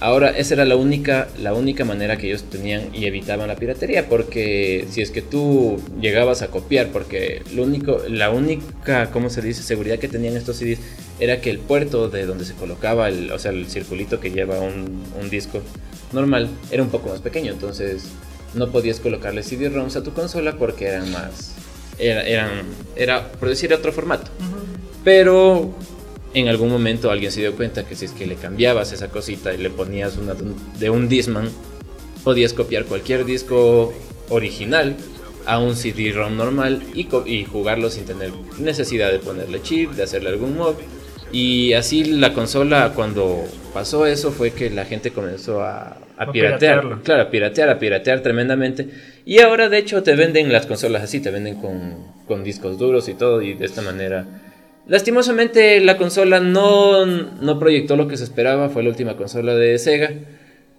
Ahora, esa era la única, la única manera que ellos tenían y evitaban la piratería, porque si es que tú llegabas a copiar, porque lo único, la única, ¿cómo se dice?, seguridad que tenían estos CDs era que el puerto de donde se colocaba, el, o sea, el circulito que lleva un, un disco normal, era un poco más pequeño, entonces no podías colocarle CD-ROMs a tu consola porque eran más, era, eran, era, por decir, otro formato. Pero en algún momento alguien se dio cuenta que si es que le cambiabas esa cosita y le ponías una de un Disman, podías copiar cualquier disco original a un CD-ROM normal y, y, jugarlo sin tener necesidad de ponerle chip, de hacerle algún mod. Y así la consola, cuando pasó eso, fue que la gente comenzó a, a piratear. Claro, a piratear, a piratear tremendamente. Y ahora, de hecho, te venden las consolas así, te venden con, con discos duros y todo, y de esta manera Lastimosamente la consola no, no, proyectó lo que se esperaba, fue la última consola de Sega,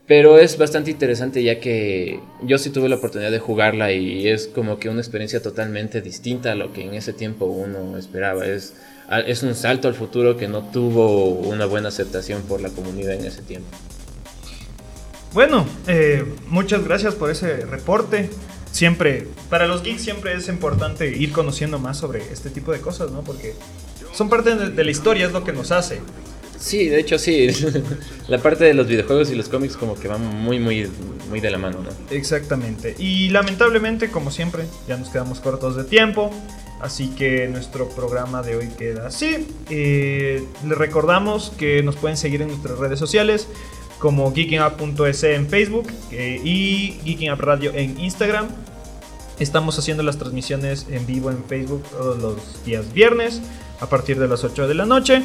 pero es bastante interesante ya que yo sí tuve la oportunidad de jugarla y es como que una experiencia totalmente distinta a lo que en ese tiempo uno esperaba. Es, es un salto al futuro que no tuvo una buena aceptación por la comunidad en ese tiempo. Bueno, eh, muchas gracias por ese reporte siempre, para los geeks siempre es importante ir conociendo más sobre este tipo de cosas, ¿no? Porque son parte de, de la historia, es lo que nos hace. Sí, de hecho sí. la parte de los videojuegos y los cómics como que van muy, muy, muy de la mano, ¿no? Exactamente. Y lamentablemente, como siempre, ya nos quedamos cortos de tiempo. Así que nuestro programa de hoy queda así. Eh, les recordamos que nos pueden seguir en nuestras redes sociales como geekingup.es en Facebook eh, y Geekingup Radio en Instagram. Estamos haciendo las transmisiones en vivo en Facebook todos los días viernes a partir de las 8 de la noche.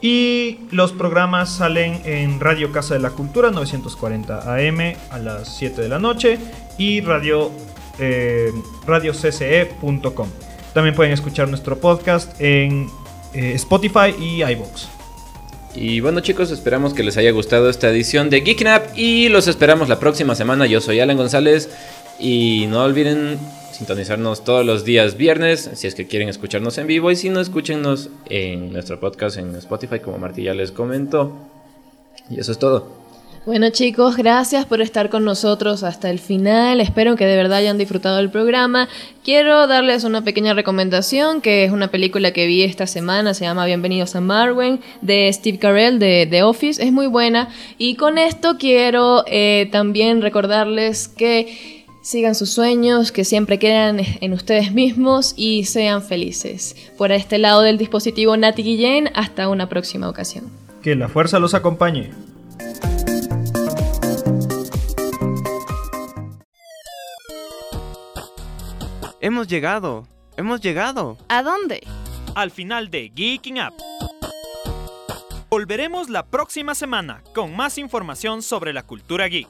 Y los programas salen en Radio Casa de la Cultura 940 AM a las 7 de la noche y radio, eh, radiocce.com. También pueden escuchar nuestro podcast en eh, Spotify y iVoox. Y bueno chicos, esperamos que les haya gustado esta edición de Geeking Up y los esperamos la próxima semana. Yo soy Alan González y no olviden sintonizarnos todos los días viernes si es que quieren escucharnos en vivo y si no, escúchenos en nuestro podcast en Spotify como Martí ya les comentó. Y eso es todo. Bueno chicos, gracias por estar con nosotros hasta el final. Espero que de verdad hayan disfrutado el programa. Quiero darles una pequeña recomendación, que es una película que vi esta semana, se llama Bienvenidos a Marwen, de Steve Carell de The Office. Es muy buena. Y con esto quiero eh, también recordarles que sigan sus sueños, que siempre quedan en ustedes mismos y sean felices. Por este lado del dispositivo Nati Guillén, hasta una próxima ocasión. Que la fuerza los acompañe. Hemos llegado, hemos llegado. ¿A dónde? Al final de Geeking Up. Volveremos la próxima semana con más información sobre la cultura geek.